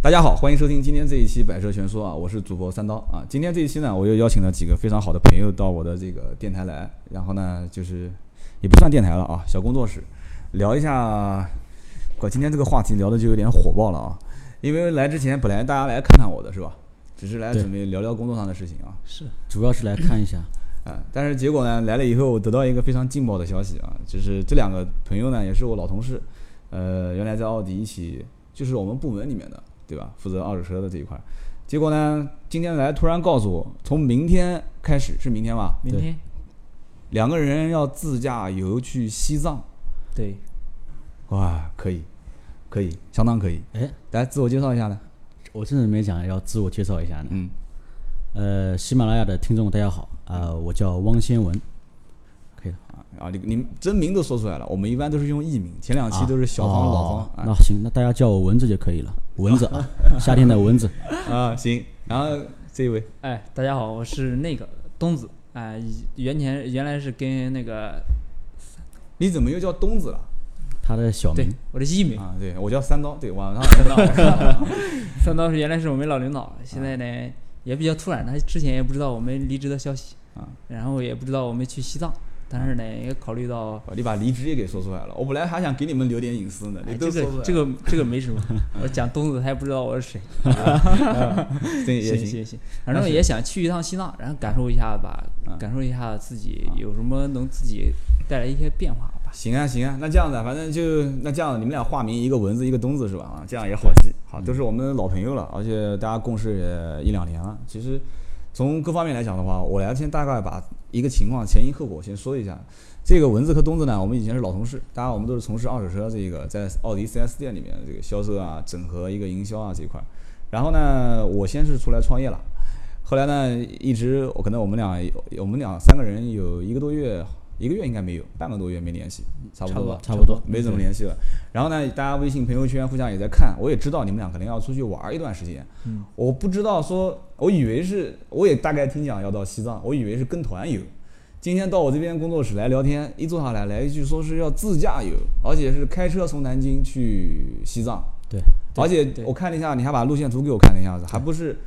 大家好，欢迎收听今天这一期《百车全说》啊，我是主播三刀啊。今天这一期呢，我又邀请了几个非常好的朋友到我的这个电台来，然后呢，就是也不算电台了啊，小工作室，聊一下。我今天这个话题聊的就有点火爆了啊，因为来之前本来大家来看看我的是吧，只是来准备聊聊工作上的事情啊。是，主要是来看一下。啊，但是结果呢，来了以后我得到一个非常劲爆的消息啊，就是这两个朋友呢，也是我老同事，呃，原来在奥迪一起，就是我们部门里面的。对吧？负责二手车的这一块，结果呢，今天来突然告诉我，从明天开始是明天吧？明天，两个人要自驾游去西藏。对，哇，可以，可以，相当可以。哎，来自我介绍一下呢？我真的没讲要自我介绍一下呢。嗯，呃，喜马拉雅的听众大家好，啊，我叫汪先文。啊啊！你你真名都说出来了，我们一般都是用艺名，前两期都是小方老方。那行，那大家叫我蚊子就可以了。蚊子，夏天的蚊子 啊，行。然后这一位，哎，大家好，我是那个东子，哎，原前原来是跟那个，你怎么又叫东子了？他的小名，我的艺名啊，对我叫三刀，对，晚上三刀，三刀是原来是我们老领导，现在呢也比较突然，他之前也不知道我们离职的消息啊，然后也不知道我们去西藏。但是呢，也考虑到你把离职也给说出来了。我本来还想给你们留点隐私呢。你这个这个这个没什么，我讲东子他也不知道我是谁。对行行行，反正也想去一趟西藏，然后感受一下吧，感受一下自己有什么能自己带来一些变化吧。行啊行啊，那这样子，反正就那这样，你们俩化名一个文字一个东子是吧？啊，这样也好记。好，都是我们老朋友了，而且大家共事也一两年了。其实从各方面来讲的话，我来先大概把。一个情况前因后果先说一下，这个蚊子和东子呢，我们以前是老同事，当然我们都是从事二手车这个在奥迪 4S 店里面这个销售啊、整合一个营销啊这一块。然后呢，我先是出来创业了，后来呢，一直我可能我们俩我们俩三个人有一个多月。一个月应该没有，半个多月没联系，差不多吧，差不多，没怎么联系了。然后呢，大家微信朋友圈互相也在看，我也知道你们俩可能要出去玩一段时间。嗯，我不知道说，我以为是，我也大概听讲要到西藏，我以为是跟团游。今天到我这边工作室来聊天，一坐下来来一句说是要自驾游，而且是开车从南京去西藏。对，而且我看了一下，你还把路线图给我看了一下子，还不是。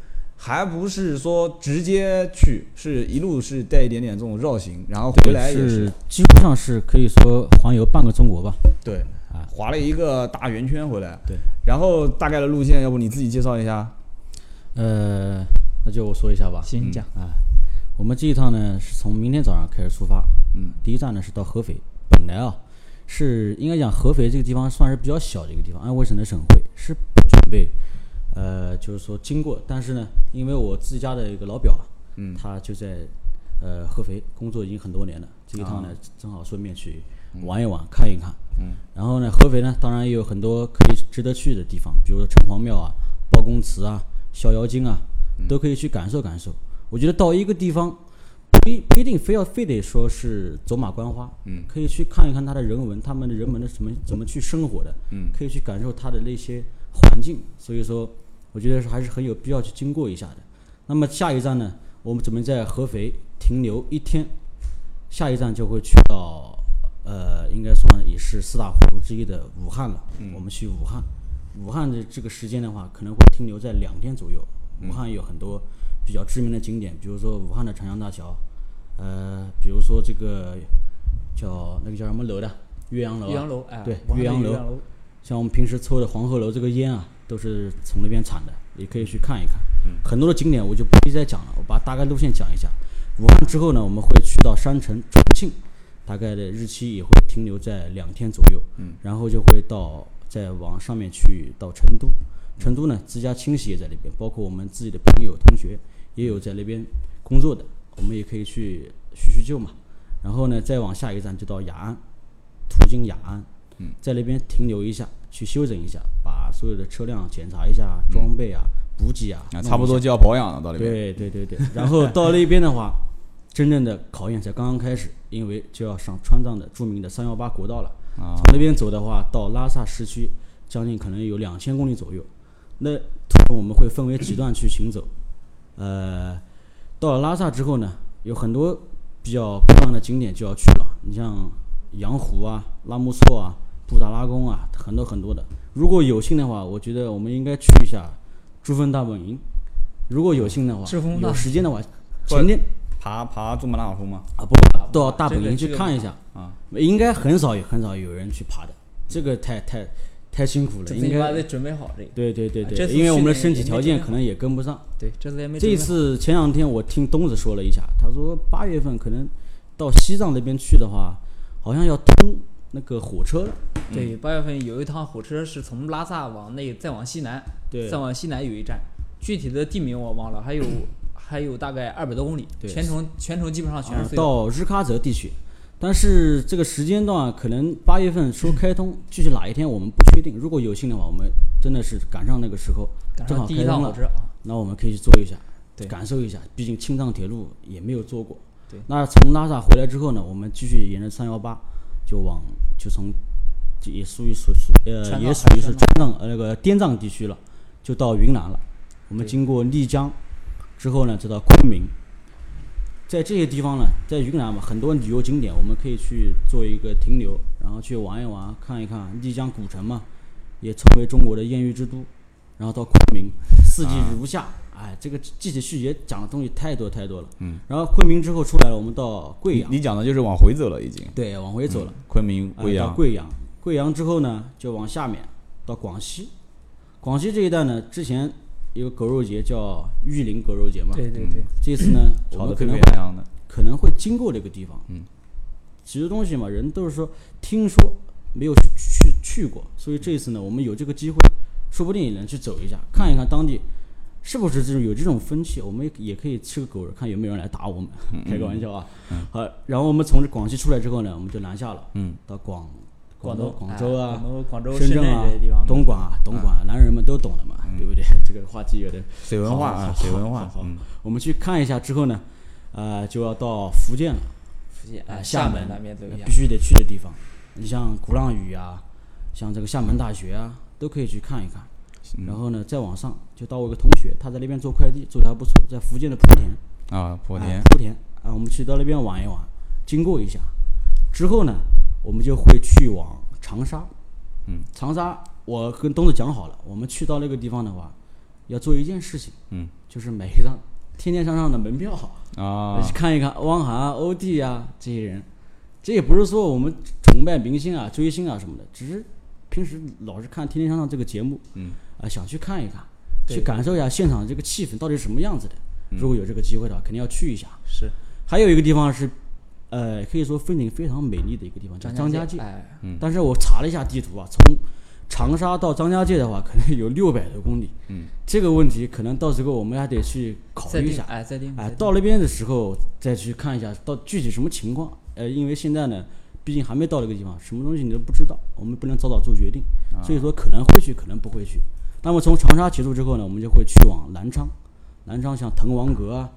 还不是说直接去，是一路是带一点点这种绕行，然后回来也是几乎上是可以说环游半个中国吧。对，啊，划了一个大圆圈回来。对，然后大概的路线，要不你自己介绍一下？呃，那就我说一下吧。行，讲啊。我们这一趟呢，是从明天早上开始出发。嗯，第一站呢是到合肥。本来啊，是应该讲合肥这个地方算是比较小的一个地方，安徽省的省会是不准备。呃，就是说经过，但是呢，因为我自家的一个老表，嗯，他就在呃合肥工作已经很多年了，这一趟呢正好顺便去玩一玩，看一看，嗯，然后呢，合肥呢当然也有很多可以值得去的地方，比如说城隍庙啊、包公祠啊、逍遥津啊，都可以去感受感受。我觉得到一个地方，不一不一定非要非得说是走马观花，嗯，可以去看一看他的人文，他们的人们的怎么怎么去生活的，嗯，可以去感受他的那些环境，所以说。我觉得是还是很有必要去经过一下的。那么下一站呢，我们准备在合肥停留一天，下一站就会去到呃，应该算也是四大湖之一的武汉了。我们去武汉，武汉的这个时间的话，可能会停留在两天左右。武汉有很多比较知名的景点，比如说武汉的长江大桥，呃，比如说这个叫那个叫什么楼的岳阳楼。岳阳楼，哎，对，岳阳楼。像我们平时抽的黄鹤楼这个烟啊。都是从那边产的，也可以去看一看。很多的景点我就不必再讲了，我把大概路线讲一下。武汉之后呢，我们会去到山城重庆，大概的日期也会停留在两天左右。嗯，然后就会到再往上面去到成都。成都呢，自家亲戚也在那边，包括我们自己的朋友同学也有在那边工作的，我们也可以去叙叙旧嘛。然后呢，再往下一站就到雅安，途经雅安，在那边停留一下。去休整一下，把所有的车辆检查一下，装备啊、补给啊，差不多就要保养了。到那边，对对对对。然后到那边的话，真正的考验才刚刚开始，因为就要上川藏的著名的三幺八国道了。啊，从那边走的话，到拉萨市区，将近可能有两千公里左右。那途中我们会分为几段去行走。呃，到了拉萨之后呢，有很多比较漂亮的景点就要去了。你像羊湖啊、拉木错啊。布达拉宫啊，很多很多的。如果有幸的话，我觉得我们应该去一下珠峰大本营。如果有幸的话，有时间的话，前天爬爬珠穆朗玛峰吗？啊不到大本营去看一下啊，应该很少有很少有人去爬的，这个太太太辛苦了，应该得准备好这个。对对对对，因为我们的身体条件可能也跟不上。对，这次也没这次前两天我听东子说了一下，他说八月份可能到西藏那边去的话，好像要通那个火车了。对八月份有一趟火车是从拉萨往内再往西南，对再往西南有一站，具体的地名我忘了，还有还有大概二百多公里，对全程全程基本上全啊是。到日喀则地区，但是这个时间段可能八月份说开通，具体哪一天我们不确定。如果有幸的话，我们真的是赶上那个时候，正赶上第一好开通了，趟火车啊，那我们可以去坐一下，对感受一下。毕竟青藏铁路也没有坐过。对那从拉萨回来之后呢，我们继续沿着三幺八就往就从这也属于属属呃也属于是川藏呃那个滇藏地区了，就到云南了。我们经过丽江之后呢，就到昆明。在这些地方呢，在云南嘛，很多旅游景点我们可以去做一个停留，然后去玩一玩，看一看丽江古城嘛，也成为中国的艳遇之都。然后到昆明，四季如夏，哎，这个具体细节讲的东西太多太多了。嗯。然后昆明之后出来了，我们到贵阳，你你讲的就是往回走了已经。对，往回走了。昆明、啊贵阳，到贵阳，贵阳之后呢，就往下面到广西。广西这一带呢，之前有个狗肉节叫玉林狗肉节嘛，对对对，这次呢，可能会沸扬扬的。可能会经过这个地方。嗯，其实东西嘛，人都是说听说没有去去去过，所以这一次呢，我们有这个机会，说不定也能去走一下，看一看当地是不是这种有这种风气。我们也也可以吃个狗肉，看有没有人来打我们，开个玩笑啊。好，然后我们从这广西出来之后呢，我们就南下了，嗯，到广广东、广州啊、广东、广州、深圳啊东莞啊、东莞，男人们都懂的嘛，对不对？这个话题有点水文化啊，水文化好我们去看一下之后呢，呃，就要到福建了。福建、啊，哎，厦门那边走一下必。须得去的地方。你像鼓浪屿啊，像这个厦门大学啊，都可以去看一看。嗯然后呢，再往上就到我一个同学，他在那边做快递，做的还不错，在福建的莆田。啊，莆田啊，莆田啊，我们去到那边玩一玩，经过一下。之后呢，我们就会去往长沙。嗯，长沙我跟东子讲好了，我们去到那个地方的话，要做一件事情，嗯，就是买一张天天向上的门票。啊去，看一看汪涵、啊、欧弟啊这些人，这也不是说我们崇拜明星啊、追星啊什么的，只是平时老是看《天天向上》这个节目，嗯，啊、想去看一看，去感受一下现场这个气氛到底是什么样子的。如果有这个机会的话，肯定要去一下。是还有一个地方是，呃，可以说风景非常美丽的一个地方，叫张家界。哎，但是我查了一下地图啊，从长沙到张家界的话，可能有六百多公里。嗯，这个问题可能到时候我们还得去考虑一下。哎，再定哎，到那边的时候再去看一下到具体什么情况。呃，因为现在呢，毕竟还没到那个地方，什么东西你都不知道，我们不能早早做决定，所以说可能会去，可能不会去。那么从长沙结束之后呢，我们就会去往南昌，南昌像滕王阁啊，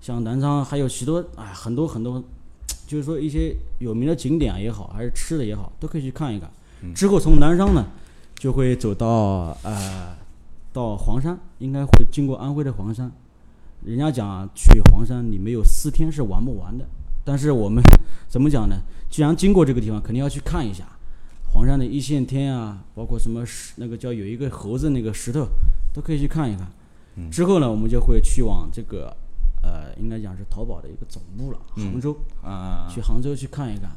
像南昌还有许多哎很多很多，就是说一些有名的景点也好，还是吃的也好，都可以去看一看。之后从南昌呢，就会走到呃到黄山，应该会经过安徽的黄山。人家讲啊去黄山你没有四天是玩不完的，但是我们 怎么讲呢？既然经过这个地方，肯定要去看一下黄山的一线天啊，包括什么石那个叫有一个猴子那个石头，都可以去看一看。之后呢，我们就会去往这个呃，应该讲是淘宝的一个总部了，杭州。啊，去杭州去看一看。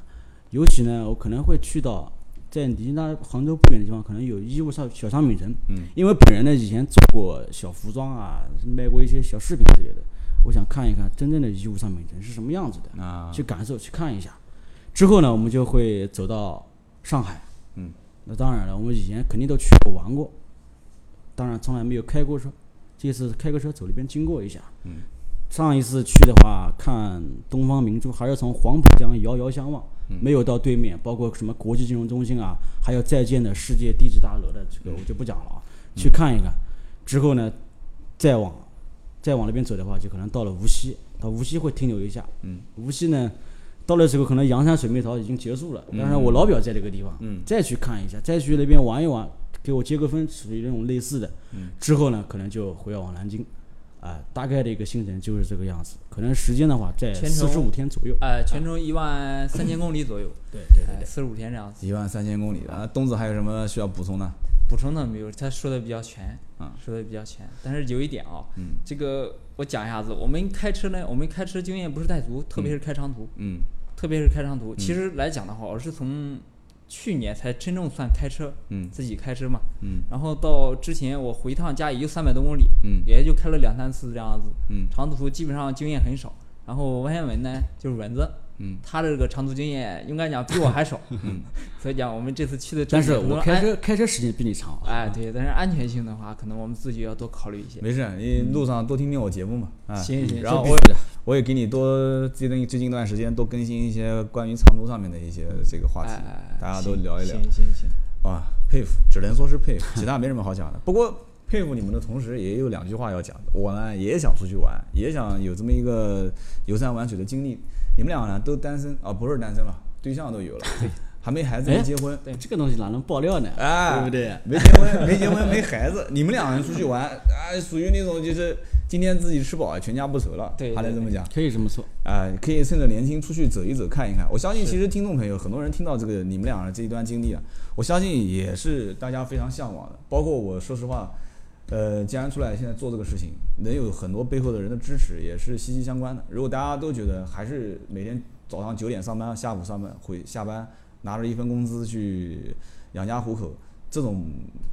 尤其呢，我可能会去到在离那杭州不远的地方，可能有义乌小小商品城。嗯，因为本人呢以前做过小服装啊，卖过一些小饰品之类的，我想看一看真正的义乌商品城是什么样子的，啊，去感受去看一下。之后呢，我们就会走到上海。嗯，那当然了，我们以前肯定都去过玩过，当然从来没有开过车，这次开个车走那边经过一下。嗯，上一次去的话，看东方明珠还是从黄浦江遥遥相望，没有到对面，包括什么国际金融中心啊，还有在建的世界地质大楼的这个我就不讲了啊，去看一看。之后呢，再往再往那边走的话，就可能到了无锡，到无锡会停留一下。嗯，无锡呢，到那时候可能阳山水蜜桃已经结束了，但是我老表在这个地方，嗯再去看一下，再去那边玩一玩，给我接个分，属于那种类似的。嗯，之后呢，可能就回往南京，啊、大概的一个行程就是这个样子。可能时间的话，在全四十程五天左右。呃，全程一万三千公里左右，对对对，四十五天这样子。一万三千公里啊。东子还有什么需要补充的？补充的没有，他说的比较全，嗯说的比较全。但是有一点啊，嗯这个我讲一下子，我们开车呢，我们开车经验不是太足，特别是开长途，嗯特别是开长途。其实来讲的话，我是从去年才真正算开车，嗯自己开车嘛。嗯然后到之前我回一趟家也就三百多公里，嗯也就开了两三次这样子。嗯长途基本上经验很少。然后王先文呢，就是蚊子，嗯他这个长途经验应该讲比我还少，嗯所以讲我们这次去的重但是我开车开车时间比你长。哎，对，但是安全性的话，可能我们自己要多考虑一些。没事，你路上多听听我节目嘛，啊，行行然后我我也给你多最近最近一段时间多更新一些关于长途上面的一些这个话题大家都聊一聊行行行，啊，佩服，只能说是佩服，其他没什么好讲的。不过佩服你们的同时，也有两句话要讲的。我呢也想出去玩，也想有这么一个游山玩水的经历。你们俩呢都单身啊，不是单身了，对象都有了，还没孩子，没哎结婚。对这个东西哪能爆料呢？哎，对不对？没结婚，没结婚，没孩子，你们两个人出去玩，啊，属于那种就是今天自己吃饱，全家不愁了，对对还能这么讲。可以这么说。啊、可以趁着年轻出去走一走，看一看。我相信，其实听众朋友很多人听到这个你们俩人这一段经历啊，我相信也是大家非常向往的。包括我说实话，呃，既然出来现在做这个事情，能有很多背后的人的支持，也是息息相关的。如果大家都觉得还是每天早上九点上班，下午上班回下班，拿着一份工资去养家糊口，这种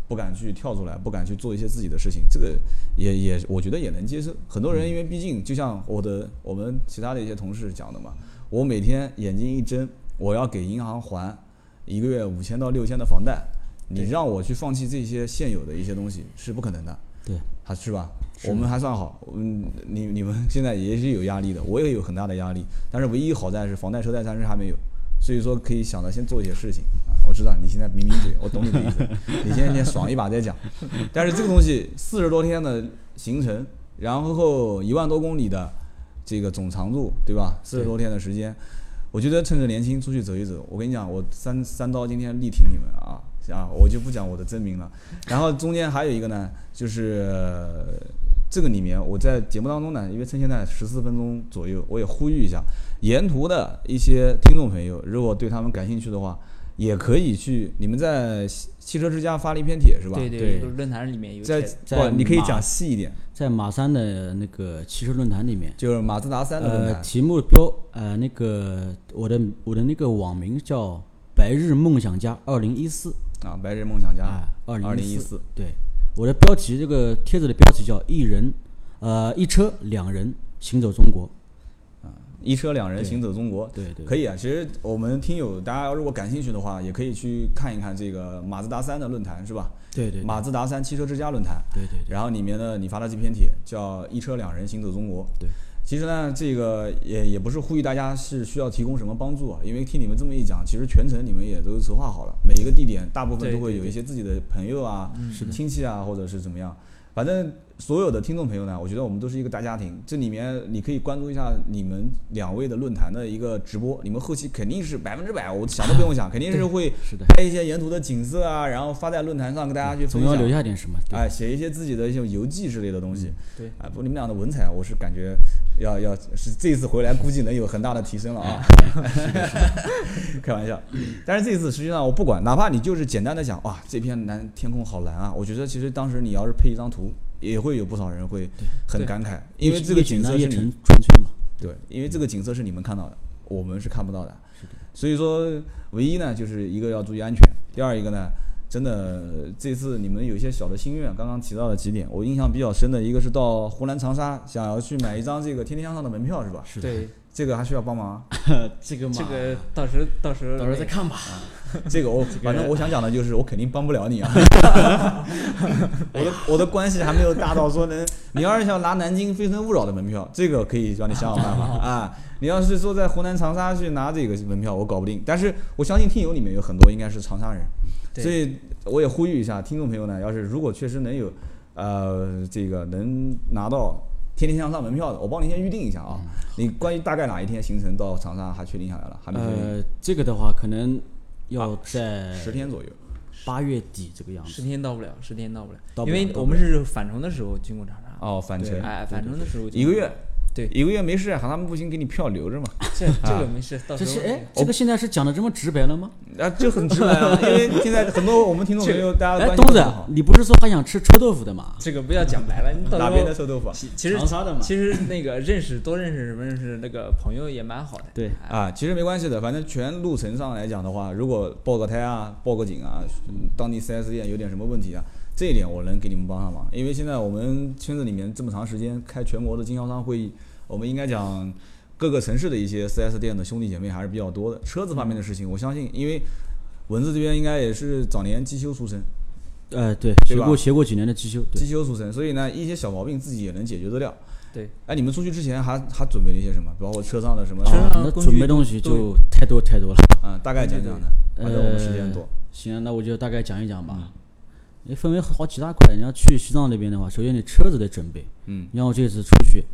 不敢去跳出来，不敢去做一些自己的事情，这个也也我觉得也能接受。很多人因为毕竟就像我的我们其他的一些同事讲的嘛，我每天眼睛一睁，我要给银行还一个月五千到六千的房贷，你让我去放弃这些现有的一些东西是不可能的。对，还是吧？我们还算好，嗯，你你们现在也是有压力的，我也有很大的压力，但是唯一好在是房贷车贷暂时还没有，所以说可以想着先做一些事情啊。我知道你现在抿抿嘴，我懂你的意思，你先先爽一把再讲。但是这个东西四十多天的行程，然后一万多公里的这个总长度，对吧？四十多天的时间，我觉得趁着年轻出去走一走。我跟你讲，我三三刀今天力挺你们啊啊！我就不讲我的真名了。然后中间还有一个呢，就是呃这个里面我在节目当中呢，因为趁现在十四分钟左右，我也呼吁一下，沿途的一些听众朋友，如果对他们感兴趣的话，也可以去你们在汽汽车之家发了一篇帖是吧？对对就是论坛里面有在在不，你可以讲细一点，在马三的那个汽车论坛里面，就是马自达三的论呃，题目标呃那个我的我的那个网名叫“白日梦想家二零一四啊，白日梦想”家啊，二二零零四一四，对，我的标题这个帖子的标题叫“一人呃一车两人行走中国一车两人行走中国”，。对对，可以啊，其实我们听友大家如果感兴趣的话，也可以去看一看这个马自达三的论坛，是吧？对对对马自达三汽车之家论坛。对对对然后里面呢，你发的这篇帖叫“一车两人行走中国”。对，其实呢，这个也也不是呼吁大家是需要提供什么帮助啊，因为听你们这么一讲，其实全程你们也都策划好了，每一个地点大部分都会有一些自己的朋友啊、亲戚啊，或者是怎么样。反正所有的听众朋友呢，我觉得我们都是一个大家庭。这里面你可以关注一下你们两位的论坛的一个直播，你们后期肯定是百分之百，我想都不用想，肯定是会拍一些沿途的景色啊，然后发在论坛上跟大家去分享。总要留下点什么。哎，写一些自己的一些游记之类的东西。对啊，不过你们俩的文采，我是感觉要要是这次回来估计能有很大的提升了啊。开玩笑，但是这次实际上我不管，哪怕你就是简单的讲，哇，这片蓝天空好蓝啊，我觉得其实当时你要是配一张图，也会有不少人会很感慨，因为这个景色是纯粹嘛。对，因为这个景色是你们看到的，我们是看不到的。所以说，唯一呢就是一个要注意安全，第二一个呢，真的这次你们有一些小的心愿，刚刚提到了几点，我印象比较深的一个是到湖南长沙，想要去买一张这个天天向上的门票是吧？是的，对这个还需要帮忙啊。这个嘛，这个到时候到时候到时候再看吧。这个我反正我想讲的就是，我肯定帮不了你啊。我的我的关系还没有大到说能，你要是想拿南京非诚勿扰的门票，这个可以让你想想办法啊。你要是说在湖南长沙去拿这个门票，我搞不定。但是我相信听友里面有很多应该是长沙人，对所以我也呼吁一下听众朋友呢，要是如果确实能有呃这个能拿到天天向上门票的，我帮你先预定一下啊。你关于大概哪一天行程到长沙还确定下来了？还没确定？呃，这个的话可能要在十天左右。八月底这个样子十。天到不了，十天到不了，因为我们是返程的时候经过长沙。哦，返程对哎，返程的时候一个月，对一个月没事，喊他们不行，给你票留着嘛。这这个没事，到时候这是哎，这个现在是讲的这么直白了吗？啊，就很直白啊，因为现在很多我们听众朋友大家哎，东子你不是说还想吃臭豆腐的吗？这个不要讲白了，你到 哪边的臭豆腐啊？其其实长沙的嘛其实那个认识多认识什么认识那个朋友也蛮好的。对哎啊，其实没关系的，反正全路程上来讲的话，如果报个胎啊、报个警啊，嗯当地 4S 店有点什么问题啊，这一点我能给你们帮上忙。因为现在我们圈子里面这么长时间开全国的经销商会议，我们应该讲各个城市的一些 4S 店的兄弟姐妹还是比较多的。车子方面的事情，我相信，因为文字这边应该也是早年机修出身，呃，对，学过学过几年的机修，机修出身，所以呢，一些小毛病自己也能解决得了。对，哎，你们出去之前还还准备了一些什么？包括车上的什么？车上啊，那工具准备东西就太多太多了。嗯，大概讲讲呢，反正我们时间多。行，那我就大概讲一讲嗯吧。也分为好几大块。你要去西藏那边的话，首先你车子得准备。嗯，你像我这次出去，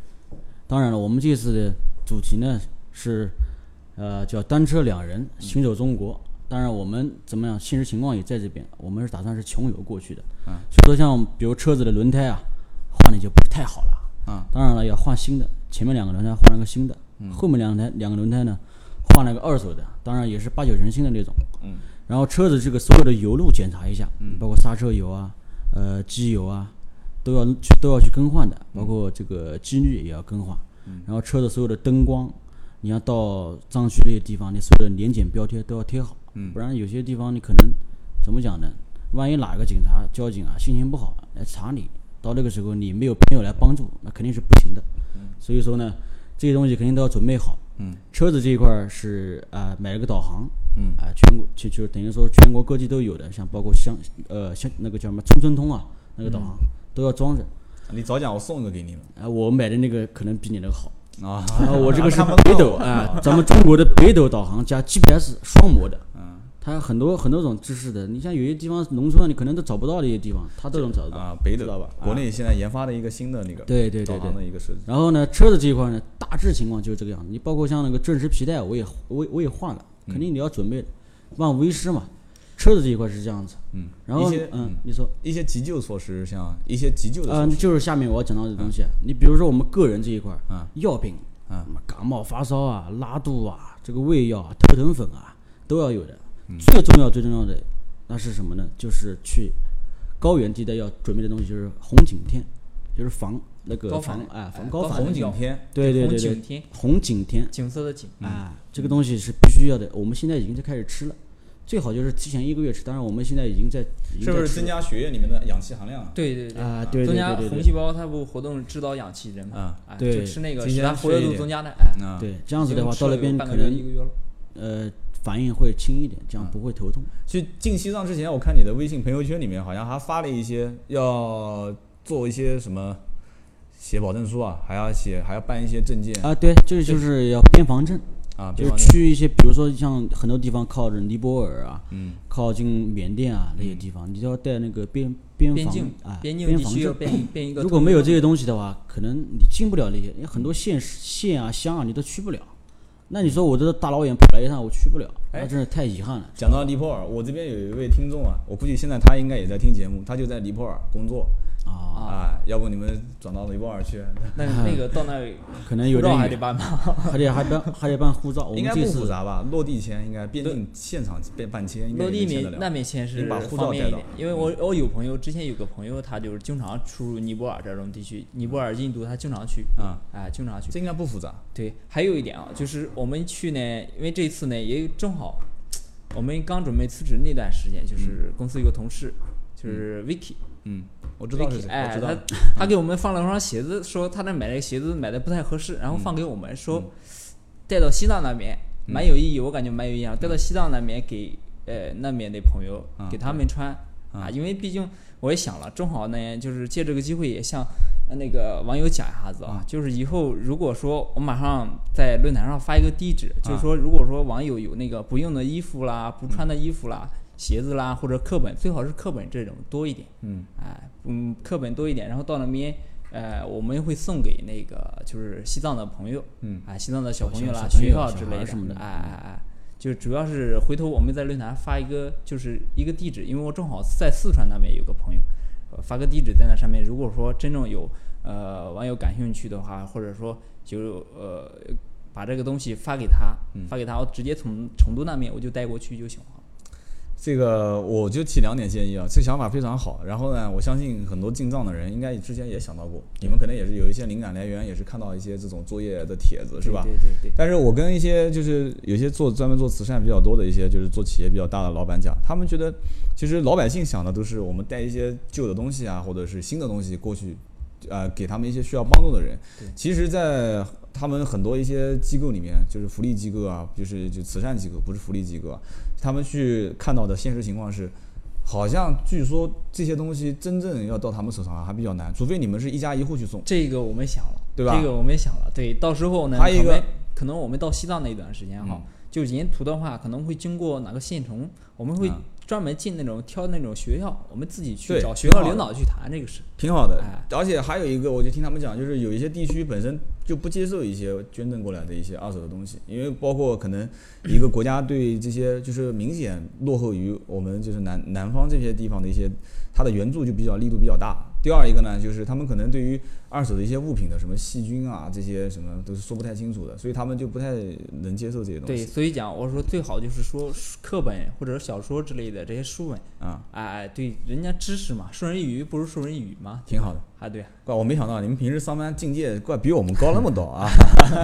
当然了，我们这次的主题呢是，呃，叫单车两人行走中国。当然，我们怎么样，现实情况也在这边，我们是打算是穷游过去的。嗯，所以说像比如车子的轮胎啊，换的就不是太好了。啊，当然了，要换新的，前面两个轮胎换了个新的，后面两台两个轮胎呢换了个二手的，当然也是八九成新的那种。嗯，然后车子这个所有的油路检查一下，嗯，包括刹车油啊、呃机油啊，都要去都要去更换的，包括这个机滤也要更换。嗯，然后车子所有的灯光，你要到藏区那些地方，你所有的年检标贴都要贴好，嗯不然有些地方你可能怎么讲呢？万一哪个警察、交警啊心情不好来查你，到那个时候你没有朋友来帮助，那肯定是不行的。所以说呢，这些东西肯定都要准备好。嗯，车子这一块儿是啊、买了个导航，嗯啊、全国就就等于说全国各地都有的，像包括乡呃像那个叫什么村村通啊，那个导航、都要装着。你早讲，我送一个给你了啊、我买的那个可能比你那个好。啊。啊，我这个是北斗啊，咱们中国的北斗导航加 GPS 双模的。嗯它很多很多种知识的，你像有些地方农村啊你可能都找不到的一些地方，它都能找得到。啊，北斗知道吧国内现在研发的一个新的那个对对对导航对的一个设计。然后呢，车子这一块呢，大致情况就是这个样子。你包括像那个正时皮带，我也我我也换了，肯定你要准备，万无一失嘛。车子这一块是这样子，嗯，然后一些嗯，你说。一些急救措施，像一些急救的啊、措施，就是下面我要讲到的东西。你比如说我们个人这一块儿，嗯。药品，嗯。感冒发烧啊、拉肚啊、这个胃药啊、头疼粉啊都要有的。嗯。最重要最重要的那是什么呢？就是去高原地带要准备的东西就是红景天，就是防那个高防哎防哎高反红景天，对对对对，景天，红景天。景色的景，啊，这个东西是必须要的。我们现在已经在开始吃了，最好就是提前一个月吃。当然，我们现在已经在已经是不是增加血液里面的氧气含量啊？对对对，啊？对对增加对对对红细胞它不活动制造氧气人嘛啊？哎对就吃那个今使它活跃度增加的，哎，啊，对，这样子的话，到那边可能个月了。呃反应会轻一点，这样不会头痛。去进西藏之前，我看你的微信朋友圈里面好像还发了一些要做一些什么写保证书啊，还要写还要办一些证件啊，对，这个就是要边防证，啊，就是去一些，比如说像很多地方靠着尼泊尔啊，嗯靠近缅甸啊那些地方，你都要带那个边边防境啊，边境边防地区要证。变变一个。如果没有这些，东西的话，可能你进不了那些，因为很多县市县啊乡啊你都去不了。那你说我这大老远跑来一趟，我去不了，那哎真是太遗憾了。讲到尼泊尔，我这边有一位听众啊，我估计现在他应该也在听节目，他就在尼泊尔工作啊，啊，要不你们转到尼泊尔去，那那个到那里可能有护照点远，还得办吗？还得还办还得办护照。我应该不们这次复杂吧？落地签应该边境现场办办签，应该落地免那免签是你把护照带到方便一点，因为我我有朋友之前有个朋友，他就是经常出入尼泊尔这种地区，尼泊尔、印度他经常去，啊，哎，经常去。这应该不复杂。对，还有一点啊，就是我们去呢，因为这次呢也正好，我们刚准备辞职那段时间，就是公司有个同事，就是 Vicky，嗯，我知道是谁，我哎，知道。他。他给我们放了双鞋子，说他那买的鞋子买的不太合适，然后放给我们说，带到西藏那边蛮有意义，我感觉蛮有意义啊，带到西藏那边给呃那边的朋友啊给他们穿啊，因为毕竟我也想了，正好呢，就是借这个机会也向呃那个网友讲一下子啊，就是以后如果说我马上在论坛上发一个地址，就是说如果说网友有那个不用的衣服啦、不穿的衣服啦、鞋子啦或者课本，最好是课本这种多一点。嗯，哎，嗯，课本多一点，然后到那边，呃，我们会送给那个就是西藏的朋友，嗯，啊，西藏的小朋友啦、学校之类什么的哎哎哎，就主要是回头我们在论坛发一个就是一个地址，因为我正好在四川那边有个朋友，呃发个地址在那上面，如果说真正有呃网友感兴趣的话，或者说就呃把这个东西发给他，嗯发给他，我直接从成都那边我就带过去就行了。这个我就提两点建议啊，这个想法非常好。然后呢，我相信很多进藏的人应该之前也想到过，你们可能也是有一些灵感来源，也是看到一些这种作业的帖子，是吧？对对对对。但是我跟一些就是有些做专门做慈善比较多的一些就是做企业比较大的老板讲，他们觉得其实老百姓想的都是我们带一些旧的东西啊，或者是新的东西过去，呃，给他们一些需要帮助的人。其实，在他们很多一些机构里面，就是福利机构啊，就是就慈善机构，不是福利机构啊，他们去看到的现实情况是。好像据说这些东西真正要到他们手上啊还比较难，除非你们是一家一户去送。这个我们想了，对吧这个我们想了，对，到时候呢，还有一个可能我们到西藏那一段时间哈，嗯就沿途的话可能会经过哪个县城，我们会啊专门进那种挑那种学校，我们自己去找学校领导去谈这个事。挺好的哎，而且还有一个，我就听他们讲，就是有一些地区本身就不接受一些捐赠过来的一些二手的东西，因为包括可能一个国家对这些就是明显落后于我们就是南南方这些地方的一些，它的援助就比较力度比较大。第二一个呢，就是他们可能对于二手的一些物品的什么细菌啊这些什么都是说不太清楚的，所以他们就不太能接受这些东西对，西所以讲我说最好就是说书课本或者小说之类的这些书本，啊，哎哎，对，人家知识嘛，授人以鱼不如授人以渔嘛，挺好的。啊，对，怪我没想到你们平时上班境界怪比我们高那么多啊，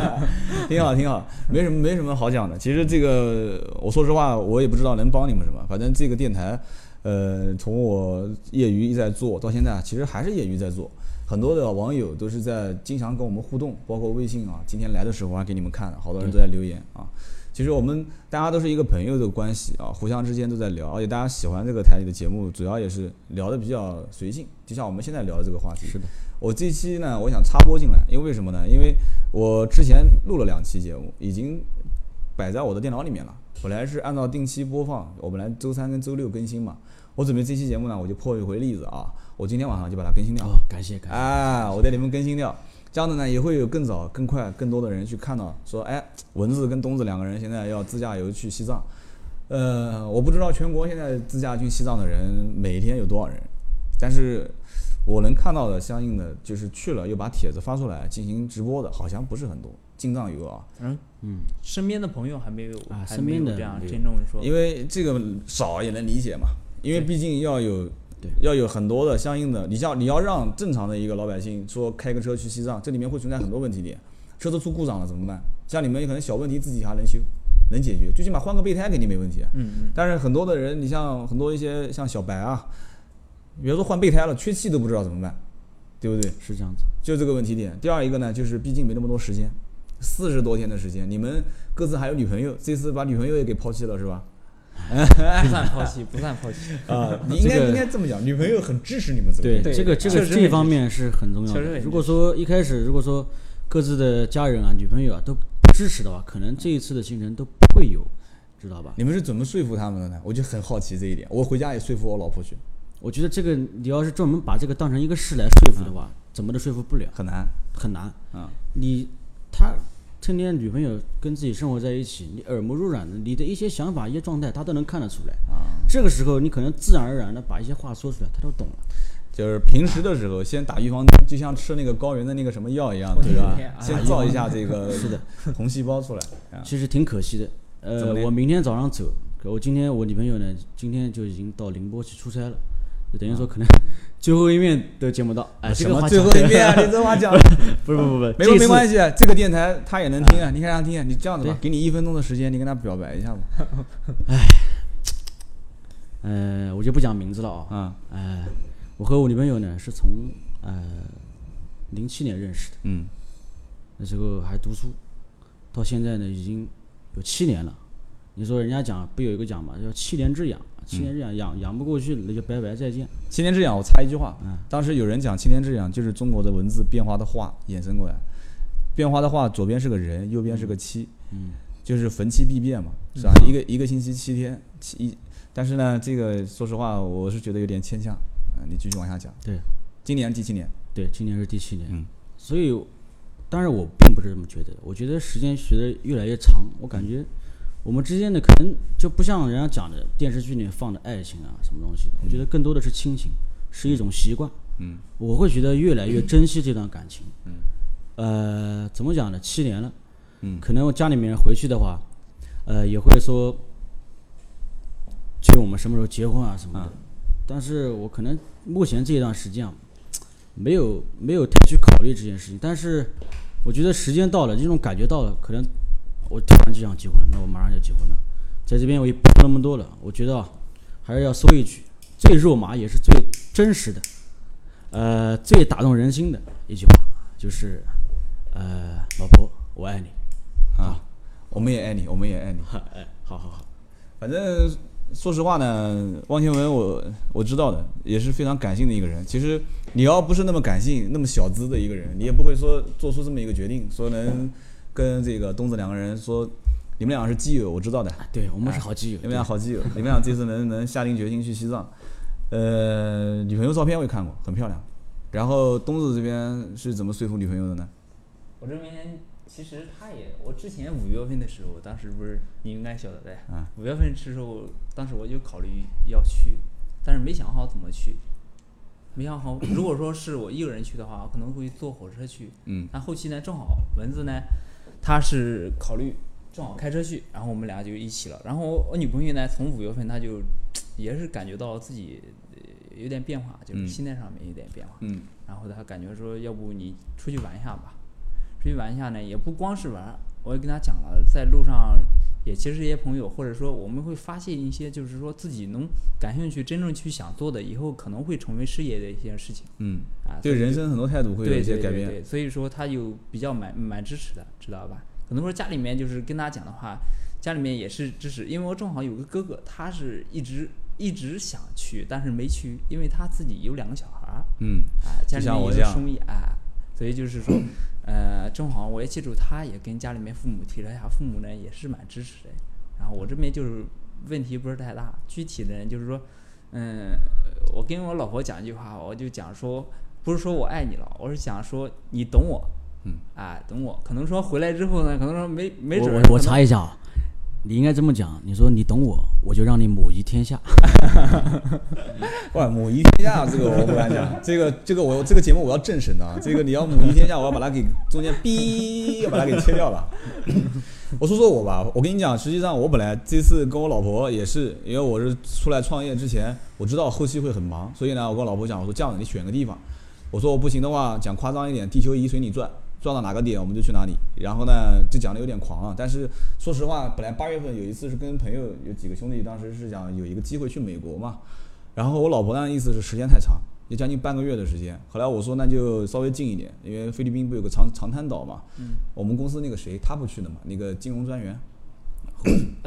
挺好挺好，没什么没什么好讲的。其实这个我说实话，我也不知道能帮你们什么。反正这个电台，呃，从我业余一直在做到现在，其实还是业余在做。很多的网友都是在经常跟我们互动，包括微信啊，今天来的时候还给你们看，好多人都在留言啊。其实我们大家都是一个朋友的关系啊，互相之间都在聊，而且大家喜欢这个台里的节目，主要也是聊的比较随性，就像我们现在聊的这个话题。是的。我这期呢，我想插播进来，因为为什么呢？因为我之前录了两期节目，已经摆在我的电脑里面了。本来是按照定期播放，我本来周三跟周六更新嘛。我准备这期节目呢，我就破一回例子啊，我今天晚上就把它更新掉。哦，感谢感谢。哎，我带你们更新掉，这样子呢也会有更早、更快、更多的人去看到，说，哎，蚊子跟东子两个人现在要自驾游去西藏。呃，我不知道全国现在自驾去西藏的人每天有多少人，但是我能看到的相应的就是去了又把帖子发出来进行直播的，好像不是很多。进藏游啊，反正嗯，身边的朋友还没有，啊还身边的这样听众说，因为这个少也能理解嘛，因为毕竟要有对要有很多的相应的，你像你要让正常的一个老百姓说开个车去西藏，这里面会存在很多问题点，车子出故障了怎么办？像你们可能小问题自己还能修，能解决，最起码换个备胎肯定没问题。嗯嗯，但是很多的人，你像很多一些像小白啊，比如说换备胎了，缺气都不知道怎么办，对不对？是这样子。就这个问题点。第二一个呢，就是毕竟没那么多时间，四十多天的时间，你们各自还有女朋友，这次把女朋友也给抛弃了是吧？不算抛弃，不算抛弃，啊，你应该这个应该这么讲，女朋友很支持你们这个对，这个这个这方面是很重要的。确实很如果说一开始如果说各自的家人啊、女朋友啊都不支持的话，可能这一次的行程都不会有，知道吧？你们是怎么说服他们的呢？我就很好奇这一点。我回家也说服我老婆去，我觉得这个你要是专门把这个当成一个事来说服的话，怎么都说服不了，很难很难。啊。你他天天女朋友跟自己生活在一起，你耳濡目染的，你的一些想法、一些状态，他都能看得出来。啊，这个时候，你可能自然而然的把一些话说出来，他都懂了。就是平时的时候先打预防针，就像吃那个高原的那个什么药一样，对吧？先造一下这个 是的红细胞出来啊。其实挺可惜的。呃，我明天早上走，我今天我女朋友呢，今天就已经到宁波去出差了，就等于说可能最后一面都见不到。哎，这什么个最后一面啊？你这话讲，不是不不 不，没这次没关系，这个电台他也能听啊，你看让他听啊。你这样子吧，给你一分钟的时间，你跟他表白一下吧。呃，我就不讲名字了啊。嗯，哎，我和我女朋友呢是从呃零七年认识的，嗯，那时候还读书，到现在呢已经有七年了。你说人家讲不有一个讲嘛，叫七年之痒，七年之痒养养不过去了，那就拜拜再见。七年之痒，我插一句话嗯，当时有人讲七年之痒就是中国的文字变化的化衍生过来，变化的化左边是个人，右边是个七，嗯，就是逢七必变嘛，是吧？一个一个星期七天，七一，但是呢，这个说实话，我是觉得有点牵强。嗯，你继续往下讲。对，今年第七年，对，今年是第七年。嗯，所以，当然我并不是这么觉得，我觉得时间学的越来越长，我感觉我们之间的可能就不像人家讲的电视剧里面放的爱情啊什么东西的，我觉得更多的是亲情，是一种习惯。嗯我会觉得越来越珍惜这段感情。嗯，呃，怎么讲呢？七年了，嗯可能我家里面人回去的话，呃，也会说催我们什么时候结婚啊什么的。但是我可能目前这一段时间啊，没有没有太去考虑这件事情。但是我觉得时间到了，这种感觉到了，可能我突然就想结婚，那我马上就结婚了。在这边我也不说那么多了，我觉得啊，还是要说一句，最肉麻也是最真实的，呃，最打动人心的一句话，就是，呃，老婆，我爱你。啊，我们也爱你，我们也爱你。哎，好好好，反正说实话呢，汪天文我我知道的，也是非常感性的一个人。其实你要不是那么感性、那么小资的一个人，你也不会说做出这么一个决定，说能跟这个东子两个人说，你们俩是基友，我知道的。对我们是好基友，你们俩好基友，你们俩这次能能下定决心去西藏，呃，女朋友照片我也看过，很漂亮。然后东子这边是怎么说服女朋友的呢？我这边其实他也，我之前五月份的时候，当时不是你应该晓得的，啊五月份的时候，当时我就考虑要去，但是没想好怎么去，没想好。如果说是我一个人去的话，我可能会坐火车去。嗯但后期呢，正好蚊子呢，他是考虑正好开车去，然后我们俩就一起了。然后我我女朋友呢，从五月份她就也是感觉到自己呃有点变化，就是嗯心态上面有点变化。嗯然后她感觉说，要不你出去玩一下吧。出去玩一下呢，也不光是玩，我也跟她讲了，在路上也其实一些朋友，或者说我们会发现一些，就是说自己能感兴趣、真正去想做的，以后可能会成为事业的一些事情嗯，啊。对人生很多态度会有对一些改变。对对对，所以说他有比较蛮蛮支持的，知道吧？可能说家里面就是跟他讲的话，家里面也是支持，因为我正好有个哥哥，他是一直一直想去，但是没去，因为他自己有两个小孩儿，嗯啊，家里面也有生意啊，所以就是说，呃，正好我也记住，他也跟家里面父母提了一下，父母呢也是蛮支持的。然后我这边就是问题不是太大，具体的呢就是说，嗯，我跟我老婆讲一句话，我就讲说，不是说我爱你了，我是想说你懂我，嗯，啊，懂我。可能说回来之后呢，可能说没没准儿我我查一下啊，你应该这么讲，你说你懂我，我就让你母仪天下。哇，母仪天下这个我不敢讲，这个这个我这个节目我要正审的啊，这个你要母仪天下，我要把它给中间逼，要把它给切掉了。我说说我吧，我跟你讲，实际上我本来这次跟我老婆也是，因为我是出来创业之前，我知道后期会很忙，所以呢，我跟我老婆讲，我说这样你选个地方，我说我不行的话，讲夸张一点，地球仪随你转，转到哪个点我们就去哪里。然后呢，就讲的有点狂啊，但是说实话，本来八月份有一次是跟朋友有几个兄弟，当时是想有一个机会去美国嘛，然后我老婆呢意思是时间太长，也将近半个月的时间。后来我说那就稍微近一点，因为菲律宾不有个长长滩岛嘛，嗯，我们公司那个谁他不去的嘛，那个金融专员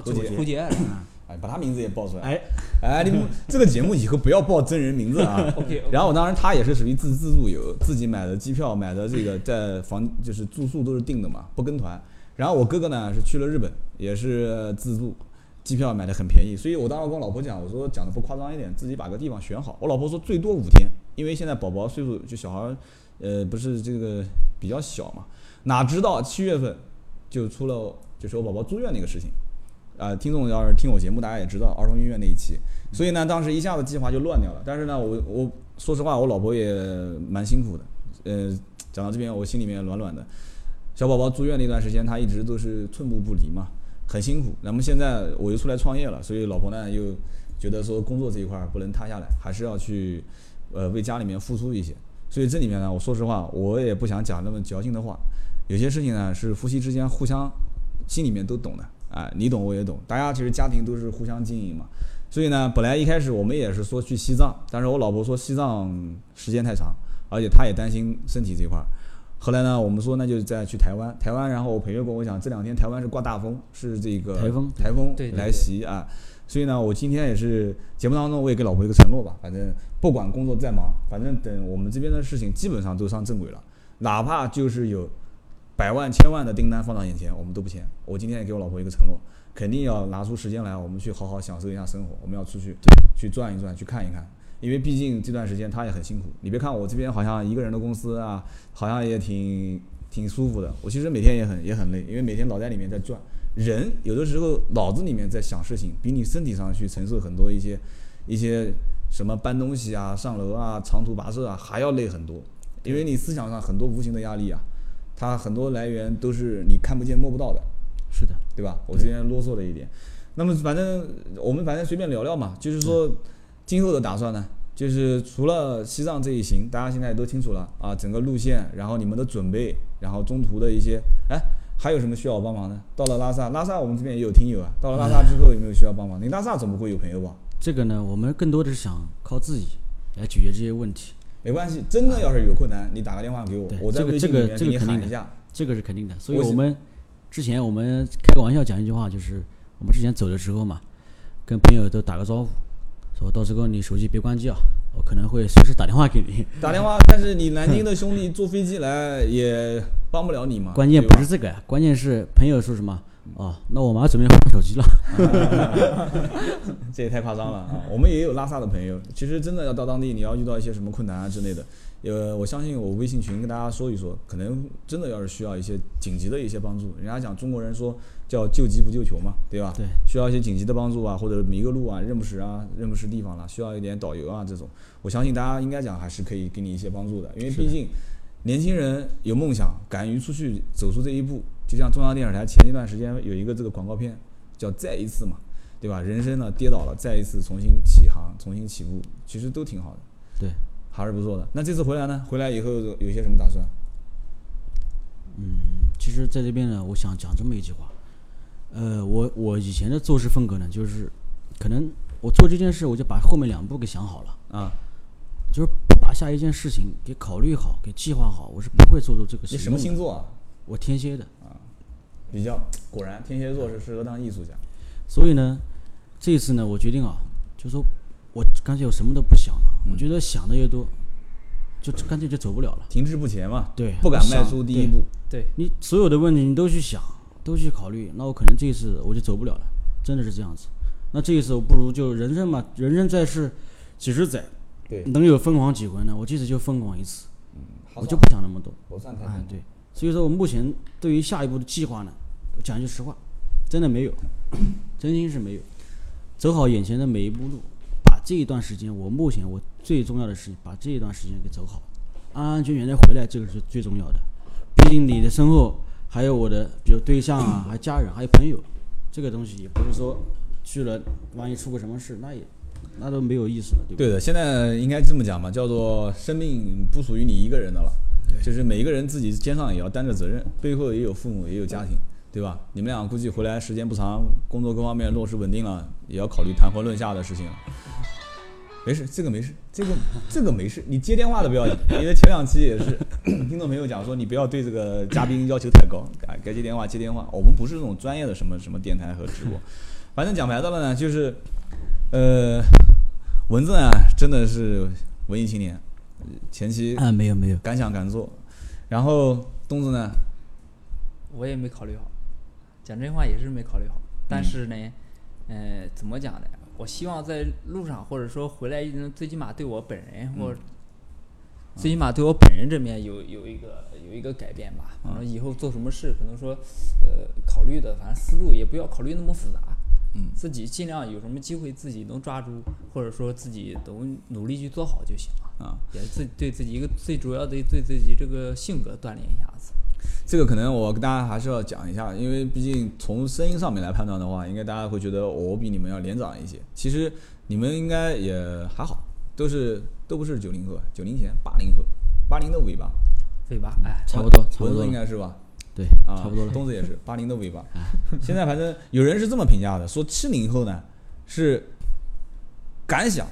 胡杰胡杰，哎，把他名字也报出来。哎，哎，你们 这个节目以后不要报真人名字啊。OK，然后当然他也是属于自自助游，自己买的机票，买的这个在房就是住宿都是定的嘛，不跟团。然后我哥哥呢是去了日本，也是自助，机票买的很便宜。所以我当时跟我老婆讲，我说讲的不夸张一点，自己把个地方选好。我老婆说最多五天，因为现在宝宝岁数就小孩儿，呃，不是这个比较小嘛，哪知道七月份就出了就是我宝宝住院那个事情。啊、听众要是听我节目，大家也知道儿童医院那一期，所以呢，当时一下子计划就乱掉了。但是呢，我我说实话，我老婆也蛮辛苦的。呃，讲到这边，我心里面暖暖的。小宝宝住院那段时间，她一直都是寸步不离嘛，很辛苦。那么现在我又出来创业了，所以老婆呢又觉得说工作这一块不能塌下来，还是要去呃为家里面付出一些。所以这里面呢，我说实话，我也不想讲那么矫情的话。有些事情呢是夫妻之间互相心里面都懂的啊，你懂我也懂，大家其实家庭都是互相经营嘛。所以呢，本来一开始我们也是说去西藏，但是我老婆说西藏时间太长，而且她也担心身体这块儿。后来呢，我们说那就再去台湾，台湾，然后我朋友跟我讲，这两天台湾是刮大风，是这个台风台风来袭啊。所以呢，我今天也是节目当中，我也给老婆一个承诺吧，反正不管工作再忙，反正等我们这边的事情基本上都上正轨了，哪怕就是有百万、千万的订单放到眼前，我们都不签。我今天也给我老婆一个承诺，肯定要拿出时间来，我们去好好享受一下生活，我们要出去去转一转，去看一看。因为毕竟这段时间她也很辛苦。你别看我这边好像一个人的公司啊，好像也挺挺舒服的。我其实每天也很也很累，因为每天脑袋里面在转。人有的时候脑子里面在想事情，比你身体上去承受很多一些一些什么搬东西啊、上楼啊、长途跋涉啊还要累很多，因为你思想上很多无形的压力啊。它很多来源都是你看不见摸不到的，是的，对吧？我之前啰嗦了一点。那么反正我们反正随便聊聊嘛，就是说今后的打算呢，就是除了西藏这一行，大家现在都清楚了啊，整个路线，然后你们的准备，然后中途的一些，哎，还有什么需要我帮忙的？到了拉萨，拉萨我们这边也有听友啊，到了拉萨之后有没有需要帮忙？你拉萨总不会有朋友吧？这个呢，我们更多的是想靠自己来解决这些问题。没关系，真的要是有困难，你打个电话给我，我在这个微信里面给这个这个肯定的你喊一下。这个是肯定的。所以我们之前我们开个玩笑讲一句话，就是我们之前走的时候嘛，跟朋友都打个招呼，说到时候你手机别关机啊，我可能会随时打电话给你。打电话，但是你南京的兄弟坐飞机来也帮不了你嘛。关键不是这个呀，关键是朋友说什么哦，那我马上准备换手机了。这也太夸张了啊！我们也有拉萨的朋友，其实真的要到当地，你要遇到一些什么困难啊之类的，呃，我相信我微信群跟大家说一说，可能真的要是需要一些紧急的一些帮助。人家讲中国人说叫救急不救穷嘛，对吧？对，需要一些紧急的帮助啊，或者迷个路啊、认不识啊、认不识地方了，需要一点导游啊这种，我相信大家应该讲还是可以给你一些帮助的，因为毕竟年轻人有梦想，敢于出去走出这一步，就像中央电视台前一段时间有一个这个广告片叫《再一次》嘛，对吧？人生呢跌倒了，再一次重新起航、重新起步，其实都挺好的，对，还是不错的。那这次回来呢？回来以后有些什么打算？嗯，其实在这边呢，我想讲这么一句话，呃，我我以前的做事风格呢，就是可能我做这件事，我就把后面两步给想好了，啊，就是不把下一件事情给考虑好、给计划好，我是不会做出这个你什么。星座啊？我天蝎的啊，比较果然，天蝎座是适合当艺术家。所以呢，这一次呢，我决定啊，就说我干脆我什么都不想了，我觉得想的越多，就干脆就走不了了。停滞不前嘛，对不敢迈出第一步。对，你所有的问题你都去想，都去考虑，那我可能这一次我就走不了了，真的是这样子。那这一次我不如就人生嘛，人生在世几十载，对，能有疯狂几回呢？我这次就疯狂一次，好我就不想那么多。不算太哎，对，所以说我目前对于下一步的计划呢，我讲句实话，真的没有，真心是没有。走好眼前的每一步路，把这一段时间，我目前我最重要的事情，把这一段时间给走好，安安全全的回来，这个是最重要的。毕竟你的身后还有我的，比如对象啊，还有家人，还有朋友，这个东西也不是说去了，万一出个什么事，那也那都没有意思了，对吧？对的，现在应该这么讲嘛，叫做生命不属于你一个人的了，就是每一个人自己肩上也要担着责任，背后也有父母，也有家庭，对吧？你们俩估计回来时间不长，工作各方面落实稳定了，也要考虑谈婚论嫁的事情。没事，这个没事，这个这个没事，你接电话的不要紧，因为前两期也是 听众朋友讲说，你不要对这个嘉宾要求太高，该该接电话接电话，我们不是那种专业的什么什么电台和直播，反正讲白了呢，就是呃，蚊子啊真的是文艺青年，前期啊，没有没有，敢想敢做，然后东子呢，我也没考虑好，讲真话也是没考虑好。但是呢，呃，怎么讲呢？我希望在路上，或者说回来，能最起码对我本人，或者最起码对我本人这边有有一个有一个改变吧。反正以后做什么事，可能说，呃，考虑的反正思路也不要考虑那么复杂。嗯，自己尽量有什么机会自己能抓住，或者说自己能努力去做好就行了。啊，也自对自己一个最主要的对自己这个性格锻炼一下子。这个可能我跟大家还是要讲一下，因为毕竟从声音上面来判断的话，应该大家会觉得我比你们要年长一些。其实你们应该也还好，都是都不是九零后，九零前八零后，八零的尾巴，尾巴，哎，差不多差不多应，该是吧？对，啊，差不多了。东子也是八零的尾巴。现在反正有人是这么评价的，说七零后呢是敢想，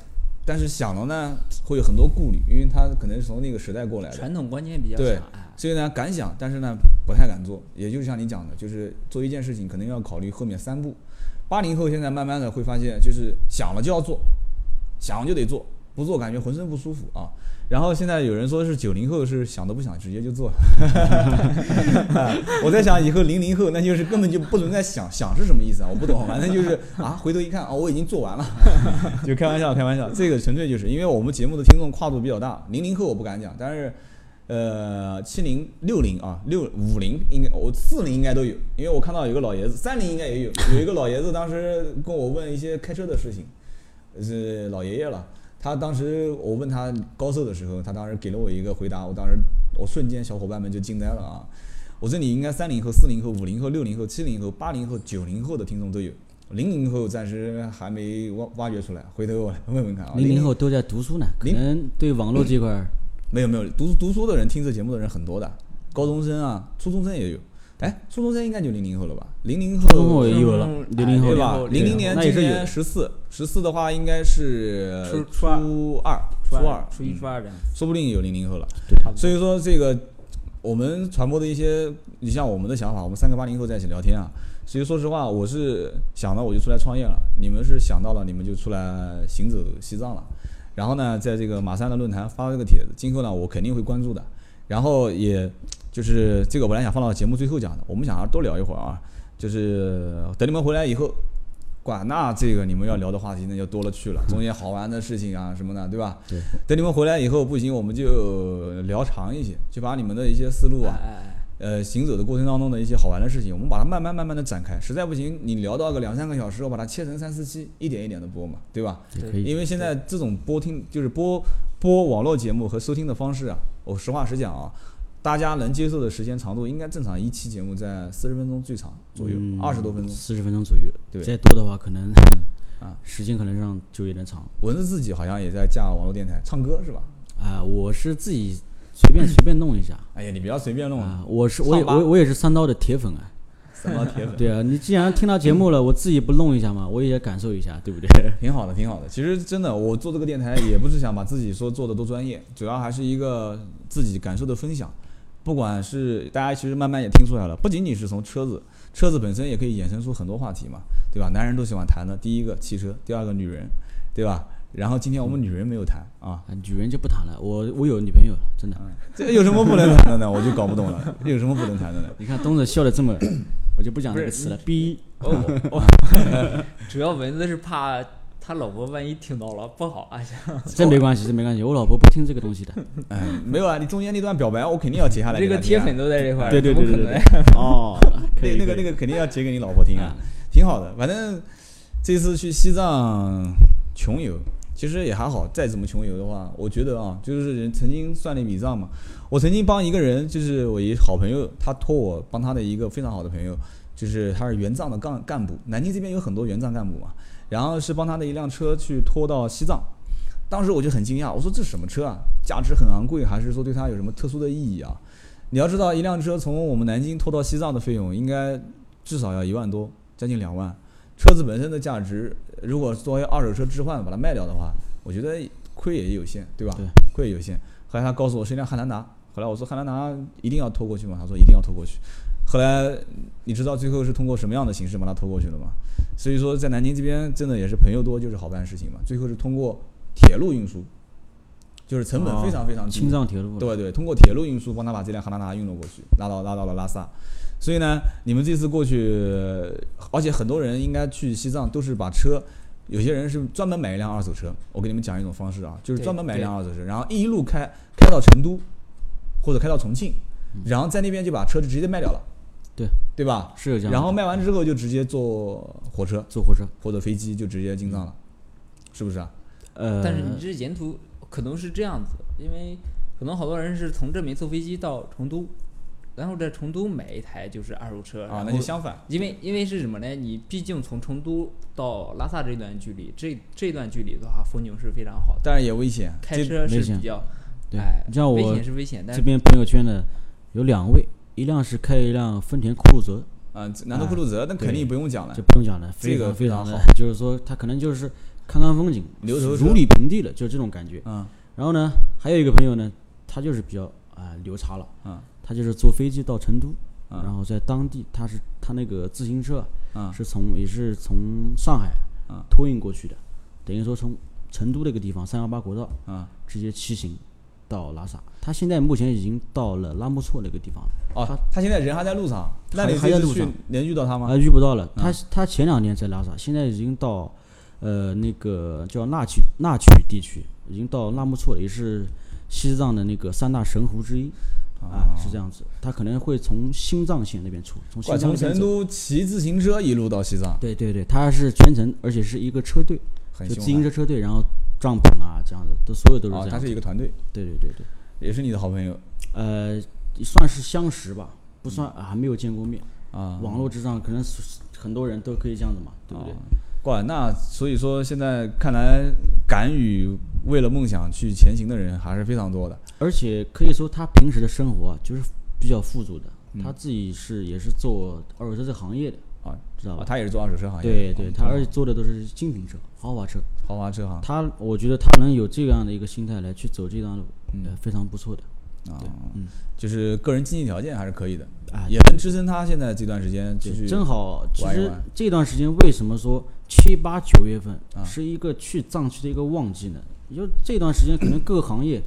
但是想了呢会有很多顾虑，因为他可能是从那个时代过来的。传统观念比较对强，哎，所以呢，敢想，但是呢，不太敢做。也就是像你讲的，就是做一件事情，可能要考虑后面三步。八零后现在慢慢的会发现，就是想了就要做，想了就得做，不做感觉浑身不舒服啊。然后现在有人说是九零后是想都不想直接就做，啊 我在想以后零零后那就是根本就不存在想想是什么意思啊？我不懂，反正就是啊，回头一看哦，我已经做完了，就开玩笑开玩笑，这个纯粹就是因为我们节目的听众跨度比较大，零零后我不敢讲，但是呃七零六零啊六五零应该我四零应该都有，因为我看到有个老爷子，三零应该也有，有一个老爷子当时跟我问一些开车的事情，是老爷爷了。他当时我问他高寿的时候，他当时给了我一个回答，我当时我瞬间小伙伴们就惊呆了啊！我这里应该三零后、四零后、五零后、六零后、七零后、八零后、九零后的听众都有，零零后暂时还没挖挖掘出来，回头我来问问看啊。零零后都在读书呢，可零能对网络这块儿没有没有读读书的人听这节目的人很多的，高中生啊，初中生也有。哎，初中生应该就零零后了吧？零零后，初中后也有了嗯，零零后对吧？零零年今那也是有年十四，十四的话应该是初初二初二，初一、嗯初二这样。说不定有零零后了。对所以说这个我们传播的一些，你像我们的想法，我们三个八零后在一起聊天啊。所以说实话，我是想到我就出来创业了，你们是想到了你们就出来行走西藏了。然后呢，在这个马三的论坛发了这个帖子，今后呢我肯定会关注的。然后也就是这个本来想放到节目最后讲的，我们想要多聊一会儿啊，就是等你们回来以后。管那这个你们要聊的话题那就多了去了，中间好玩的事情啊什么的，对吧？对。等你们回来以后，不行我们就聊长一些，就把你们的一些思路啊，呃，行走的过程当中的一些好玩的事情，我们把它慢慢慢慢的展开。实在不行，你聊到个两三个小时，我把它切成三四期，一点一点的播嘛，对吧？也可以。因为现在这种播听就是播播网络节目和收听的方式啊，我实话实讲啊，大家能接受的时间长度应该正常一期节目在四十分钟最长左右，嗯二十、多分钟。四十分钟左右，对再多的话可能啊时间可能上就有点长蚊子自己好像也在架网络电台唱歌是吧？啊。我是自己随便随便弄一下哎呀，你不要随便弄啊，我是我也我我也是三刀的铁粉啊。三刀铁粉。对啊，你既然听到节目了，我自己不弄一下嘛，我也感受一下，对不对？挺好的，挺好的。其实真的，我做这个电台也不是想把自己说做的多专业，主要还是一个自己感受的分享。不管是大家其实慢慢也听出来了，不仅仅是从车子，车子本身也可以衍生出很多话题嘛，对吧？男人都喜欢谈的，第一个汽车，第二个女人，对吧？然后今天我们女人没有谈啊，啊，女人就不谈了，我我有女朋友了，真的。这有什么不能谈的呢？我就搞不懂了，有什么不能谈的呢？你看东子笑的这么，我就不讲这个词了。逼，哦哦，主要蚊子是怕他老婆万一听到了不好，哎呀，这没关系，这没关系，我老婆不听这个东西的。哎，没有啊，你中间那段表白我肯定要截下来给这。个铁粉都在这块儿，对对对对。哦，可以那那个那个肯定要截给你老婆听啊，挺好的。反正这次去西藏穷游，其实也还好。再怎么穷游的话，我觉得啊，就是人曾经算了一笔账嘛。我曾经帮一个人，就是我一好朋友，他托我帮他的一个非常好的朋友，就是他是援藏的干干部。南京这边有很多援藏干部嘛，然后是帮他的一辆车去拖到西藏。当时我就很惊讶，我说这什么车啊？价值很昂贵，还是说对他有什么特殊的意义啊？你要知道，一辆车从我们南京拖到西藏的费用，应该至少要一万多，将近两万。车子本身的价值，如果作为二手车置换把它卖掉的话，我觉得亏也有限，对吧？对亏也有限。后来他告诉我是一辆汉兰达，后来我说汉兰达一定要拖过去吗？他说一定要拖过去。后来你知道最后是通过什么样的形式把它拖过去了吗？所以说在南京这边真的也是朋友多就是好办事情嘛。最后是通过铁路运输，就是成本非常非常低。青藏铁路。对对，通过铁路运输帮他把这辆汉兰达运了过去，拉到拉到了拉萨。所以呢，你们这次过去，而且很多人应该去西藏都是把车，有些人是专门买一辆二手车。我给你们讲一种方式啊，就是专门买一辆二手车，然后一路开开到成都，或者开到重庆，然后在那边就把车子直接卖掉了，对对吧？是有这样。然后卖完之后就直接坐火车坐火车，或者飞机就直接进藏了，是不是啊？呃，但是你这沿途可能是这样子，因为可能好多人是从这边坐飞机到成都，然后在成都买一台就是二手车啊，那就相反。因为因为是什么呢？你毕竟从成都到拉萨这段距离，这这段距离的话，风景是非常好的，但是也危险，开车是比较，对哎，你像我危险是危险，但是这边朋友圈的有两位，一辆是开一辆丰田酷路泽，啊，南头酷路泽那肯定不用讲了。就，不用讲了，非这个常非常好，就是说他可能就是看看风景，牛头如履平地了，就这种感觉。嗯。然后呢，还有一个朋友呢，他就是比较啊、牛叉了，嗯。他就是坐飞机到成都，嗯。然后在当地他是他那个自行车嗯。是从也是从上海嗯。托运过去的，等于说从成都那个地方三幺八国道嗯，直接骑行到拉萨。他现在目前已经到了拉木错那个地方了，哦，他现在人还在路上，那还你还在路上能遇到他吗啊，？遇不到了。他嗯他前两年在拉萨，现在已经到呃那个叫纳曲纳曲地区，已经到拉木错了，也是西藏的那个三大神湖之一。啊，是这样子，他可能会从新藏线那边出，从新从成。都骑自行车一路到西藏，对对对，他是全程，而且是一个车队，就自行车车队，然后帐篷啊这样的，都所有都是这啊，样子。他是一个团队，对对对对，也是你的好朋友。呃，算是相识吧，不算啊还没有见过面。啊，网络之上可能很多人都可以这样子嘛，对不对？哇，那所以说现在看来，敢于为了梦想去前行的人还是非常多的。而且可以说他平时的生活啊，就是比较富足的。嗯他自己是也是做二手车这行业的，啊，啊，知道吧？他也是做二手车行业的，对对，啊他而且做的都是精品车、豪华车。豪华车行。他我觉得他能有这样的一个心态来去走这段路，嗯。呃，非常不错的。啊，嗯。就是个人经济条件还是可以的，啊也能支撑他现在这段时间继续。正好，其实这段时间为什么说七八九月份啊是一个去藏区的一个旺季呢？也就这段时间可能各个行业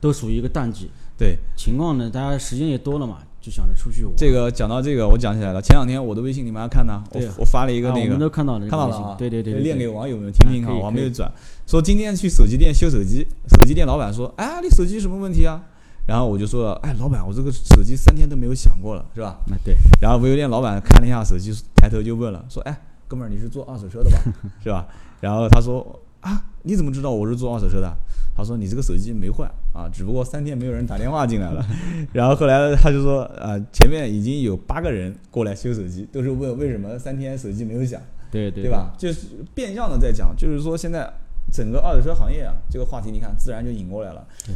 都属于一个淡季。对。情况呢，大家时间也多了嘛，就想着出去玩。这个讲到这个，我讲起来了。前两天我的微信你们还看呢，我我发了一个啊我们那个，都看到了，看到了啊，对对对对，练给网友们听听哈，啊可以我还没有转。说今天去手机店修手机，手机店老板说：“哎，你手机什么问题啊？”然后我就说：“哎，老板，我这个手机三天都没有响过了，是吧那对，？”然后维修店老板看了一下手机，抬头就问了，说：“哎，哥们儿，你是做二手车的吧？是吧？”然后他说：“啊，你怎么知道我是做二手车的？”他说：“你这个手机没坏啊，只不过三天没有人打电话进来了。”然后后来他就说：“呃，前面已经有八个人过来修手机，都是问为什么三天手机没有响。”对对对？吧？就是变相的在讲，就是说现在整个二手车行业啊，这个话题你看自然就引过来了。对，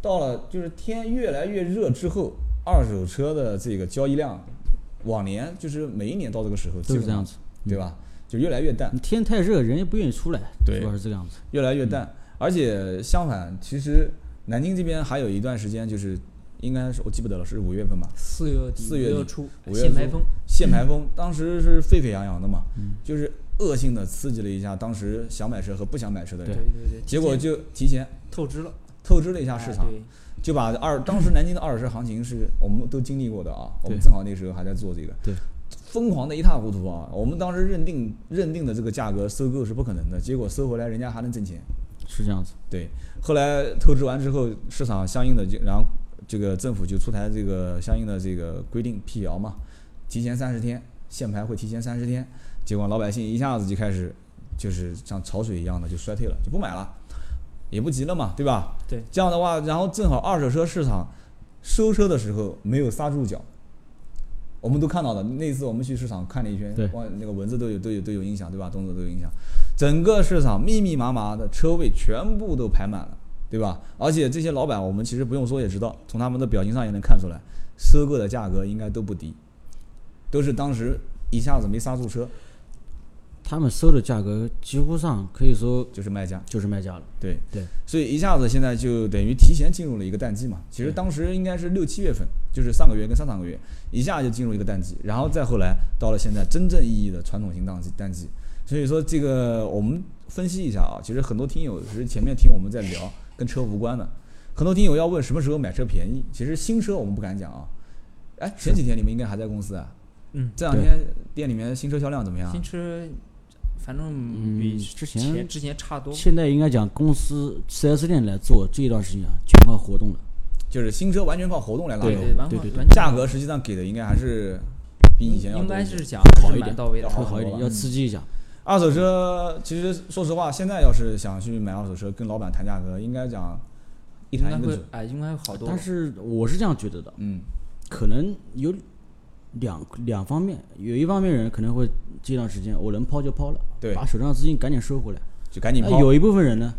到了就是天越来越热之后，二手车的这个交易量，往年就是每一年到这个时候都是这样子，对吧？就越来越淡，天太热，人也不愿意出来，对主要是这个样子。越来越淡。而且相反，其实南京这边还有一段时间，就是应该是我记不得了，是五月份吧？四月底、四月初五月初限牌风，限牌风当时是沸沸扬扬的嘛，嗯就是恶性的刺激了一下当时想买车和不想买车的人，对对，结果就提前透支了透支了一下市场哎，就把二当时南京的二手车行情是我们都经历过的啊，我们正好那时候还在做这个，对，疯狂的一塌糊涂啊！我们当时认定认定的这个价格收购是不可能的，结果收回来人家还能挣钱。是这样子，对，后来透支完之后，市场相应的就然后这个政府就出台这个相应的这个规定辟谣嘛，提前三十天限牌会提前三十天，结果老百姓一下子就开始就是像潮水一样的就衰退了，就不买了，也不急了嘛，对吧？对，这样的话，然后正好二手车市场收车的时候没有刹住脚，我们都看到了。那次我们去市场看了一圈那个蚊子都有都有都有影响，对吧？动作都有影响。整个市场密密麻麻的车位全部都排满了，对吧？而且这些老板，我们其实不用说也知道，从他们的表情上也能看出来，收购的价格应该都不低，都是当时一下子没刹住车，他们收的价格几乎上可以说就是卖家。就是卖家了。对对，所以一下子现在就等于提前进入了一个淡季嘛。其实当时应该是六七月份，就是上个月跟上上个月，一下就进入一个淡季，然后再后来到了现在真正意义的传统型淡季淡季。所以说这个我们分析一下啊，其实很多听友是前面听我们在聊跟车无关的，很多听友要问什么时候买车便宜，其实新车我们不敢讲啊。哎，前几天你们应该还在公司啊？嗯，这两天店里面新车销量怎么样新？车反正嗯比之前之前差多。现在应该讲公司 4S 店来做这一段时间啊，全靠活动了。就是新车完全靠活动来拉动，对对，完对对价格实际上给的应该还是比以前要应该是讲好一点到位的要。好会好一点，要刺激一下。二手车其实说实话，现在要是想去买二手车，跟老板谈价格，应该讲一应该谈一个准。会哎，应该会好多。但是我是这样觉得的，嗯，可能有两两方面，有一方面人可能会这段时间我能抛就抛了，对把手上的资金赶紧收回来。就赶紧抛。有一部分人呢，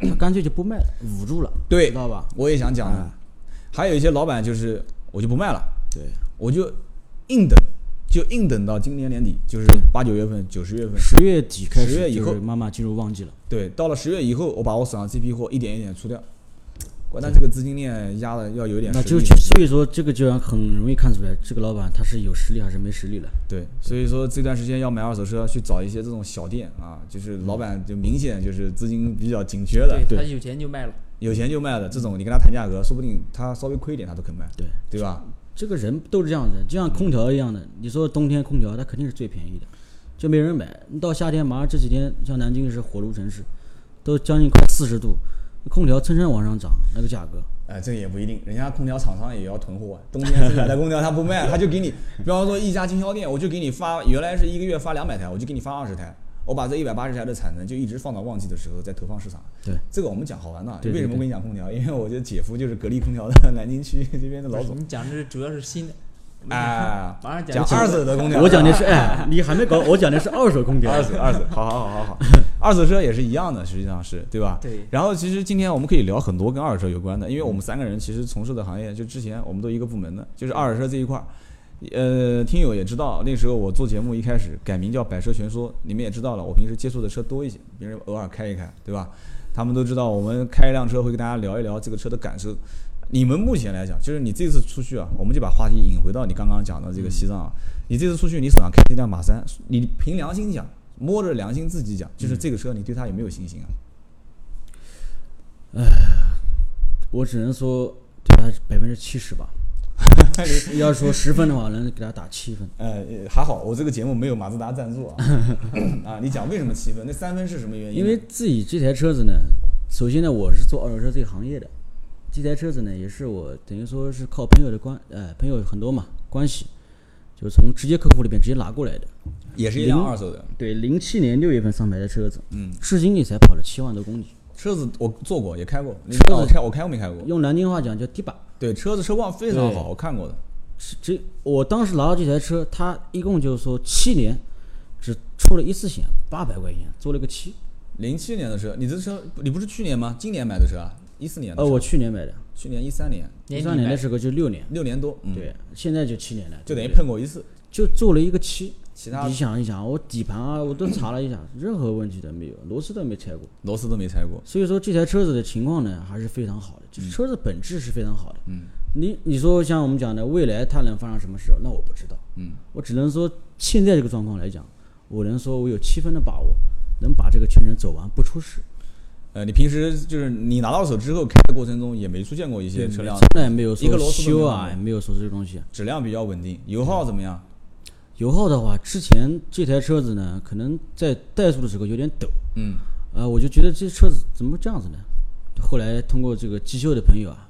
他干脆就不卖了，捂住了，对知道吧？我也想讲的哎。还有一些老板就是我就不卖了，对，我就硬等，就硬等到今年年底，就是八九月份、九十月份。十月底开始，十月以后慢慢进入旺季了。对，到了十月以后，我把我手上这批货一点一点出掉。关键这个资金链压的要有点那就实力就所以说这个就很容易看出来，这个老板他是有实力还是没实力了。对，所以说这段时间要买二手车，去找一些这种小店啊，就是老板就明显就是资金比较紧缺的，对他有钱就卖了。有钱就卖了这种，你跟他谈价格，说不定他稍微亏一点他都肯卖，对，对吧？这个人都是这样子，就像空调一样的。你说冬天空调，它肯定是最便宜的，就没人买。你到夏天，马上这几天像南京是火炉城市，都将近快四十度，空调蹭蹭往上涨，那个价格。哎，这个也不一定，人家空调厂商也要囤货，冬天生产的空调他不卖，他就给你，比方说一家经销店，我就给你发，原来是一个月发两百台，我就给你发二十台，我把这一百八十台的产能就一直放到旺季的时候再投放市场。对，这个我们讲好玩的。为什么我跟你讲空调？因为我觉得姐夫就是格力空调的南京区这边的老总。你讲的主要是新的，哎，马上讲讲二手的空调，我讲的是哎，你还没搞，我讲的是二手空调。二手，二手，好好好好好，二手车也是一样的，实际上是对吧？对然后其实今天我们可以聊很多跟二手车有关的，因为我们三个人其实从事的行业，就之前我们都一个部门的，就是二手车这一块儿。呃，听友也知道，那时候我做节目一开始改名叫《百车全说》，你们也知道了，我平时接触的车多一些，别人偶尔开一开，对吧？他们都知道，我们开一辆车会跟大家聊一聊这个车的感受。你们目前来讲，就是你这次出去啊，我们就把话题引回到你刚刚讲的这个西藏啊。你这次出去，你手上开这辆马三，你凭良心讲，摸着良心自己讲，就是这个车，你对它有没有信心啊？我只能说对它百分之七十吧。要说十分的话，能给他打七分。呃，还好，我这个节目没有马自达赞助啊。啊，你讲为什么七分？那三分是什么原因？因为自己这台车子呢，首先呢，我是做二手车这个行业的，这台车子呢，也是我等于说是靠朋友的关，呃，朋友很多嘛，关系，就是从直接客户里边直接拿过来的。也是一辆二手的。对，零七年六月份上牌的车子，嗯，至今也才跑了七万多公里，车子我坐过，也开过。车子开我开过没开过？用南京话讲叫地板。对，车子车况非常好，我看过的。是这我当时拿到这台车，它一共就是说七年，只出了一次险，八百块钱，做了个漆。零七年的车，你这车你不是去年吗？今年买的车啊？一四年的呃，我去年买的，去年一三年，一三年的时候就六年，六年多。嗯，对，现在就七年了，就等于碰过一次。就做了一个漆。其他你想一想，我底盘啊，我都查了一下，任何问题都没有，螺丝都没拆过。螺丝都没拆过。所以说这台车子的情况呢，还是非常好的，就是车子本质是非常好的。嗯你你说像我们讲的，未来它能发生什么事，那我不知道。嗯，我只能说现在这个状况来讲，我能说我有七分的把握，能把这个全程走完不出事。呃，你平时就是你拿到手之后开的过程中，也没出现过一些车辆从来没有说一个螺丝修啊，也没有说这个东西。质量比较稳定，油耗怎么样？油耗的话，之前这台车子呢，可能在怠速的时候有点抖，嗯呃，我就觉得这车子怎么这样子呢？后来通过这个机修的朋友啊，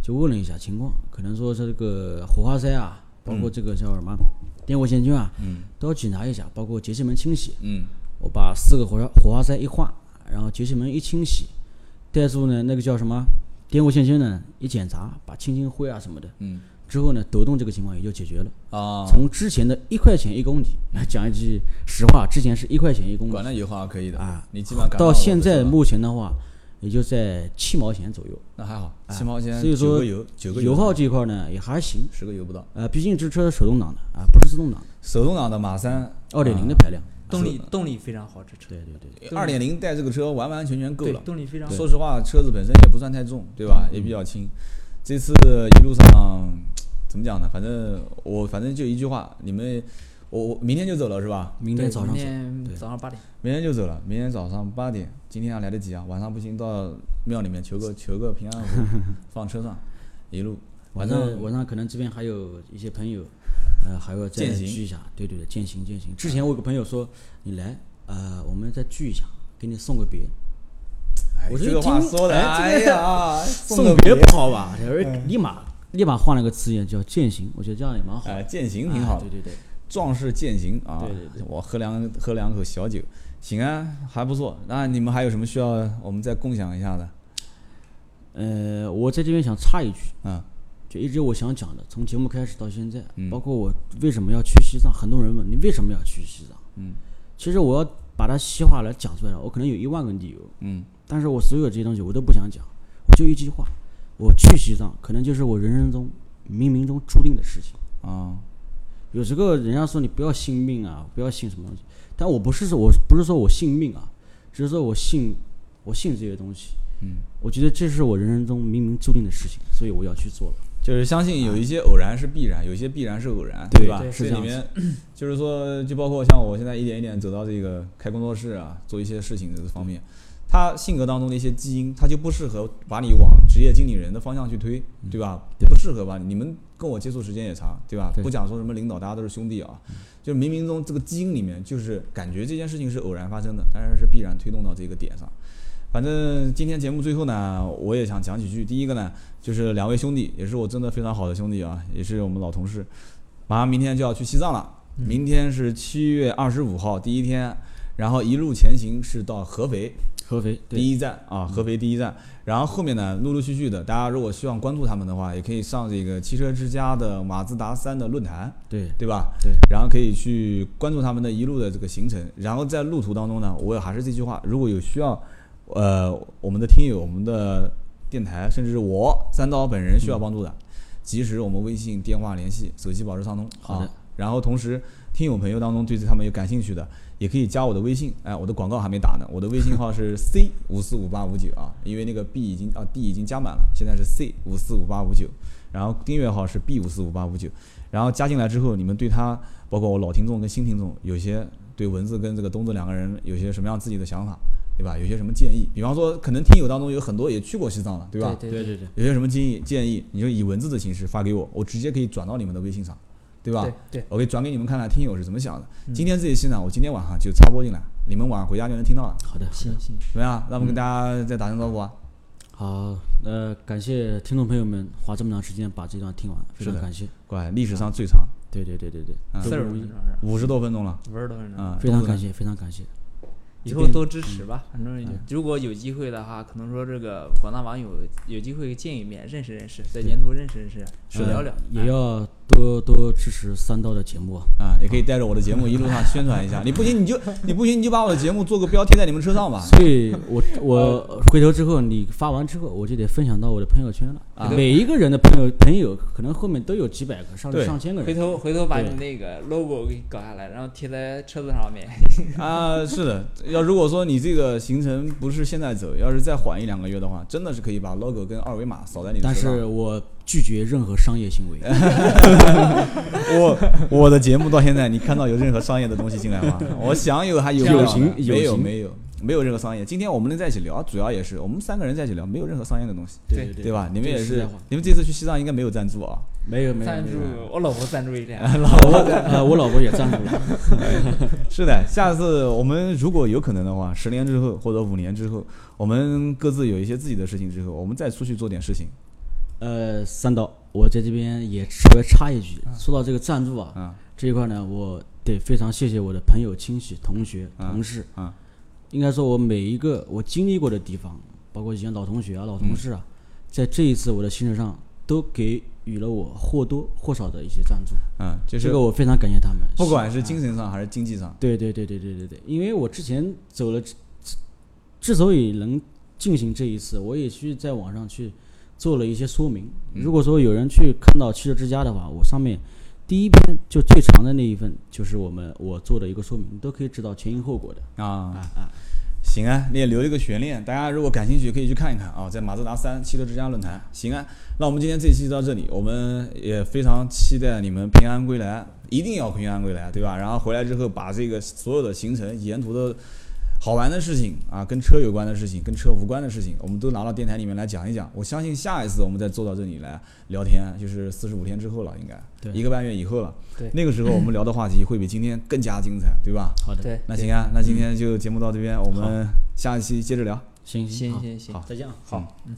就问了一下情况，可能说是这个火花塞啊，包括这个叫什么电火线圈啊，嗯都要检查一下，包括节气门清洗。嗯我把四个火花火花塞一换，然后节气门一清洗，怠速呢那个叫什么电火线圈呢一检查，把清清灰啊什么的，嗯之后呢抖动这个情况也就解决了。啊，从之前的一块钱一公里，讲一句实话，之前是一块钱一公里管那油耗可以的啊，你基本上到现在目前的话，也就在七毛钱左右。那还好，七毛钱，所以说九个油，九个油耗这一块呢也还行，十个油不到。呃，毕竟这车是手动挡的啊，不是自动挡，手动挡的马三二点零的排量。动力动力非常好，这车对对对，二点零带这个车完完全全够对了。动力非常好。说实话，车子本身也不算太重，对吧？也比较轻。这次一路上怎么讲呢？反正我反正就一句话，你们我我明天就走了是吧？明天早上明。天早上八点，明天就走了，明天早上八点。今天还来得及啊，晚上不行到庙里面求个 求个平安符，放车上，一路。晚上晚上可能这边还有一些朋友，呃，还要再聚一下。对对对，践行践行。之前我有个朋友说，你来，呃，我们再聚一下，给你送个别。哎我一这个话说的，哎呀，送个别不好吧？而立马立马换了个词眼叫践行，我觉得这样也蛮好。哎，践行挺好对，对对，壮士践行啊。对对对我喝两喝两口小酒，行啊，还不错。那你们还有什么需要我们再共享一下的？呃，我在这边想插一句，嗯就一直我想讲的，从节目开始到现在，嗯包括我为什么要去西藏，很多人问你为什么要去西藏？嗯其实我要把它细化来讲出来了，我可能有一万个理由，嗯但是我所有这些东西我都不想讲，我就一句话，我去西藏可能就是我人生中冥冥中注定的事情。啊有时候人家说你不要信命啊，不要信什么东西，但我不是说我不是说我信命啊，只是说我信我信这些东西。嗯，我觉得这是我人生中冥冥注定的事情，所以我要去做了。就是相信有一些偶然是必然，有一些必然是偶然，对吧？这里面 就是说，就包括像我现在一点一点走到这个开工作室啊，做一些事情这个方面，他性格当中的一些基因，他就不适合把你往职业经理人的方向去推，对吧？对不适合吧？你们跟我接触时间也长，对吧？对不讲说什么领导，大家都是兄弟啊，就冥冥中这个基因里面就是感觉这件事情是偶然发生的，但是是必然推动到这个点上。反正今天节目最后呢，我也想讲几句。第一个呢，就是两位兄弟，也是我真的非常好的兄弟啊，也是我们老同事。马上明天就要去西藏了，明天是七月二十五号第一天，然后一路前行是到合肥合肥第一站啊，合肥第一站。然后后面呢，陆陆续续的，大家如果希望关注他们的话，也可以上这个汽车之家的马自达三的论坛，对对吧？对，然后可以去关注他们的一路的这个行程。然后在路途当中呢，我还是这句话，如果有需要，呃，我们的听友、我们的电台，甚至是我三刀本人需要帮助的，及时我们微信电话联系，手机保持畅通啊好的。然后同时，听友朋友当中对他们有感兴趣的，也可以加我的微信。哎，我的广告还没打呢，我的微信号是 C 五四五八五九啊，因为那个 B 已经啊 D 已经加满了，现在是 C 五四五八五九。然后订阅号是 B 五四五八五九。然后加进来之后，你们对他，包括我老听众跟新听众，有些对文字跟这个东子两个人有些什么样自己的想法，对吧？有些什么建议？比方说，可能听友当中有很多也去过西藏了，对吧？对对对对，有些什么建议建议，你就以文字的形式发给我，我直接可以转到你们的微信上，对吧？对对，我可以转给你们看看听友是怎么想的。嗯今天这一期呢，我今天晚上就插播进来，你们晚上回家就能听到了，好的行行，怎么样？那我们跟大家再打声招呼啊！好，呃，感谢听众朋友们花这么长时间把这段听完，非常感谢。乖，历史上最长，对对对对对，嗯四十五十多分钟了，五十多分钟。啊，东子呢非常感谢，非常感谢。以后多支持吧，反正嗯如果有机会的话，可能说这个广大网友有机会见一面，认识认识，在沿途认识认识，是的聊聊，也哎要多多支持三刀的节目啊。啊，也可以带着我的节目一路上宣传一下。你不行你就你不行你就把我的节目做个标贴在你们车上吧。所以我我回头之后，你发完之后，我就得分享到我的朋友圈了。啊每一个人的朋友朋友，可能后面都有几百个，上对上千个回人。头回头把对你那个 logo 给搞下来，然后贴在车子上面。啊，是的，要如果说你这个行程不是现在走，要是再缓一两个月的话，真的是可以把 logo 跟二维码扫在你的但车上。是我拒绝任何商业行为。我我的节目到现在，你看到有任何商业的东西进来吗？我想有还有有形的没有有形没有没有任何商业。今天我们能在一起聊，主要也是我们三个人在一起聊，没有任何商业的东西，对对对吧？你们也是你们这次去西藏应该没有赞助啊？没有没有赞助。我老婆赞助一点，我呃，我老婆也赞助了。是的，下次我们如果有可能的话，十年之后或者五年之后，我们各自有一些自己的事情之后，我们再出去做点事情呃，三刀，我在这边也稍微插一句，说到这个赞助啊，啊这一块呢，我得非常谢谢我的朋友、亲戚、同学、啊同事。啊应该说，我每一个我经历过的地方，包括以前老同学啊、老同事啊，在这一次我的行程上，都给予了我或多或少的一些赞助。嗯，就是这个我非常感谢他们。不管是精神上还是经济上，对对对对对对对，因为我之前走了，之之所以能进行这一次，我也去在网上去做了一些说明。如果说有人去看到汽车之家的话，我上面第一篇就最长的那一份，就是我们我做的一个说明，都可以知道前因后果的。啊啊啊，行啊，你也留一个悬念，大家如果感兴趣可以去看一看啊，在马自达三汽车之家论坛。行啊，那我们今天这期就到这里，我们也非常期待你们平安归来，一定要平安归来，对吧？然后回来之后把这个所有的行程、沿途的好玩的事情啊，跟车有关的事情、跟车无关的事情，我们都拿到电台里面来讲一讲。我相信下一次我们再坐到这里来聊天，就是四十五天之后了，应该对一个半月以后了。对那个时候我们聊的话题会比今天更加精彩，对吧？好的，对，那行啊，那今天就节目到这边，我们下一期接着聊。行好行行行好再见啊。好，嗯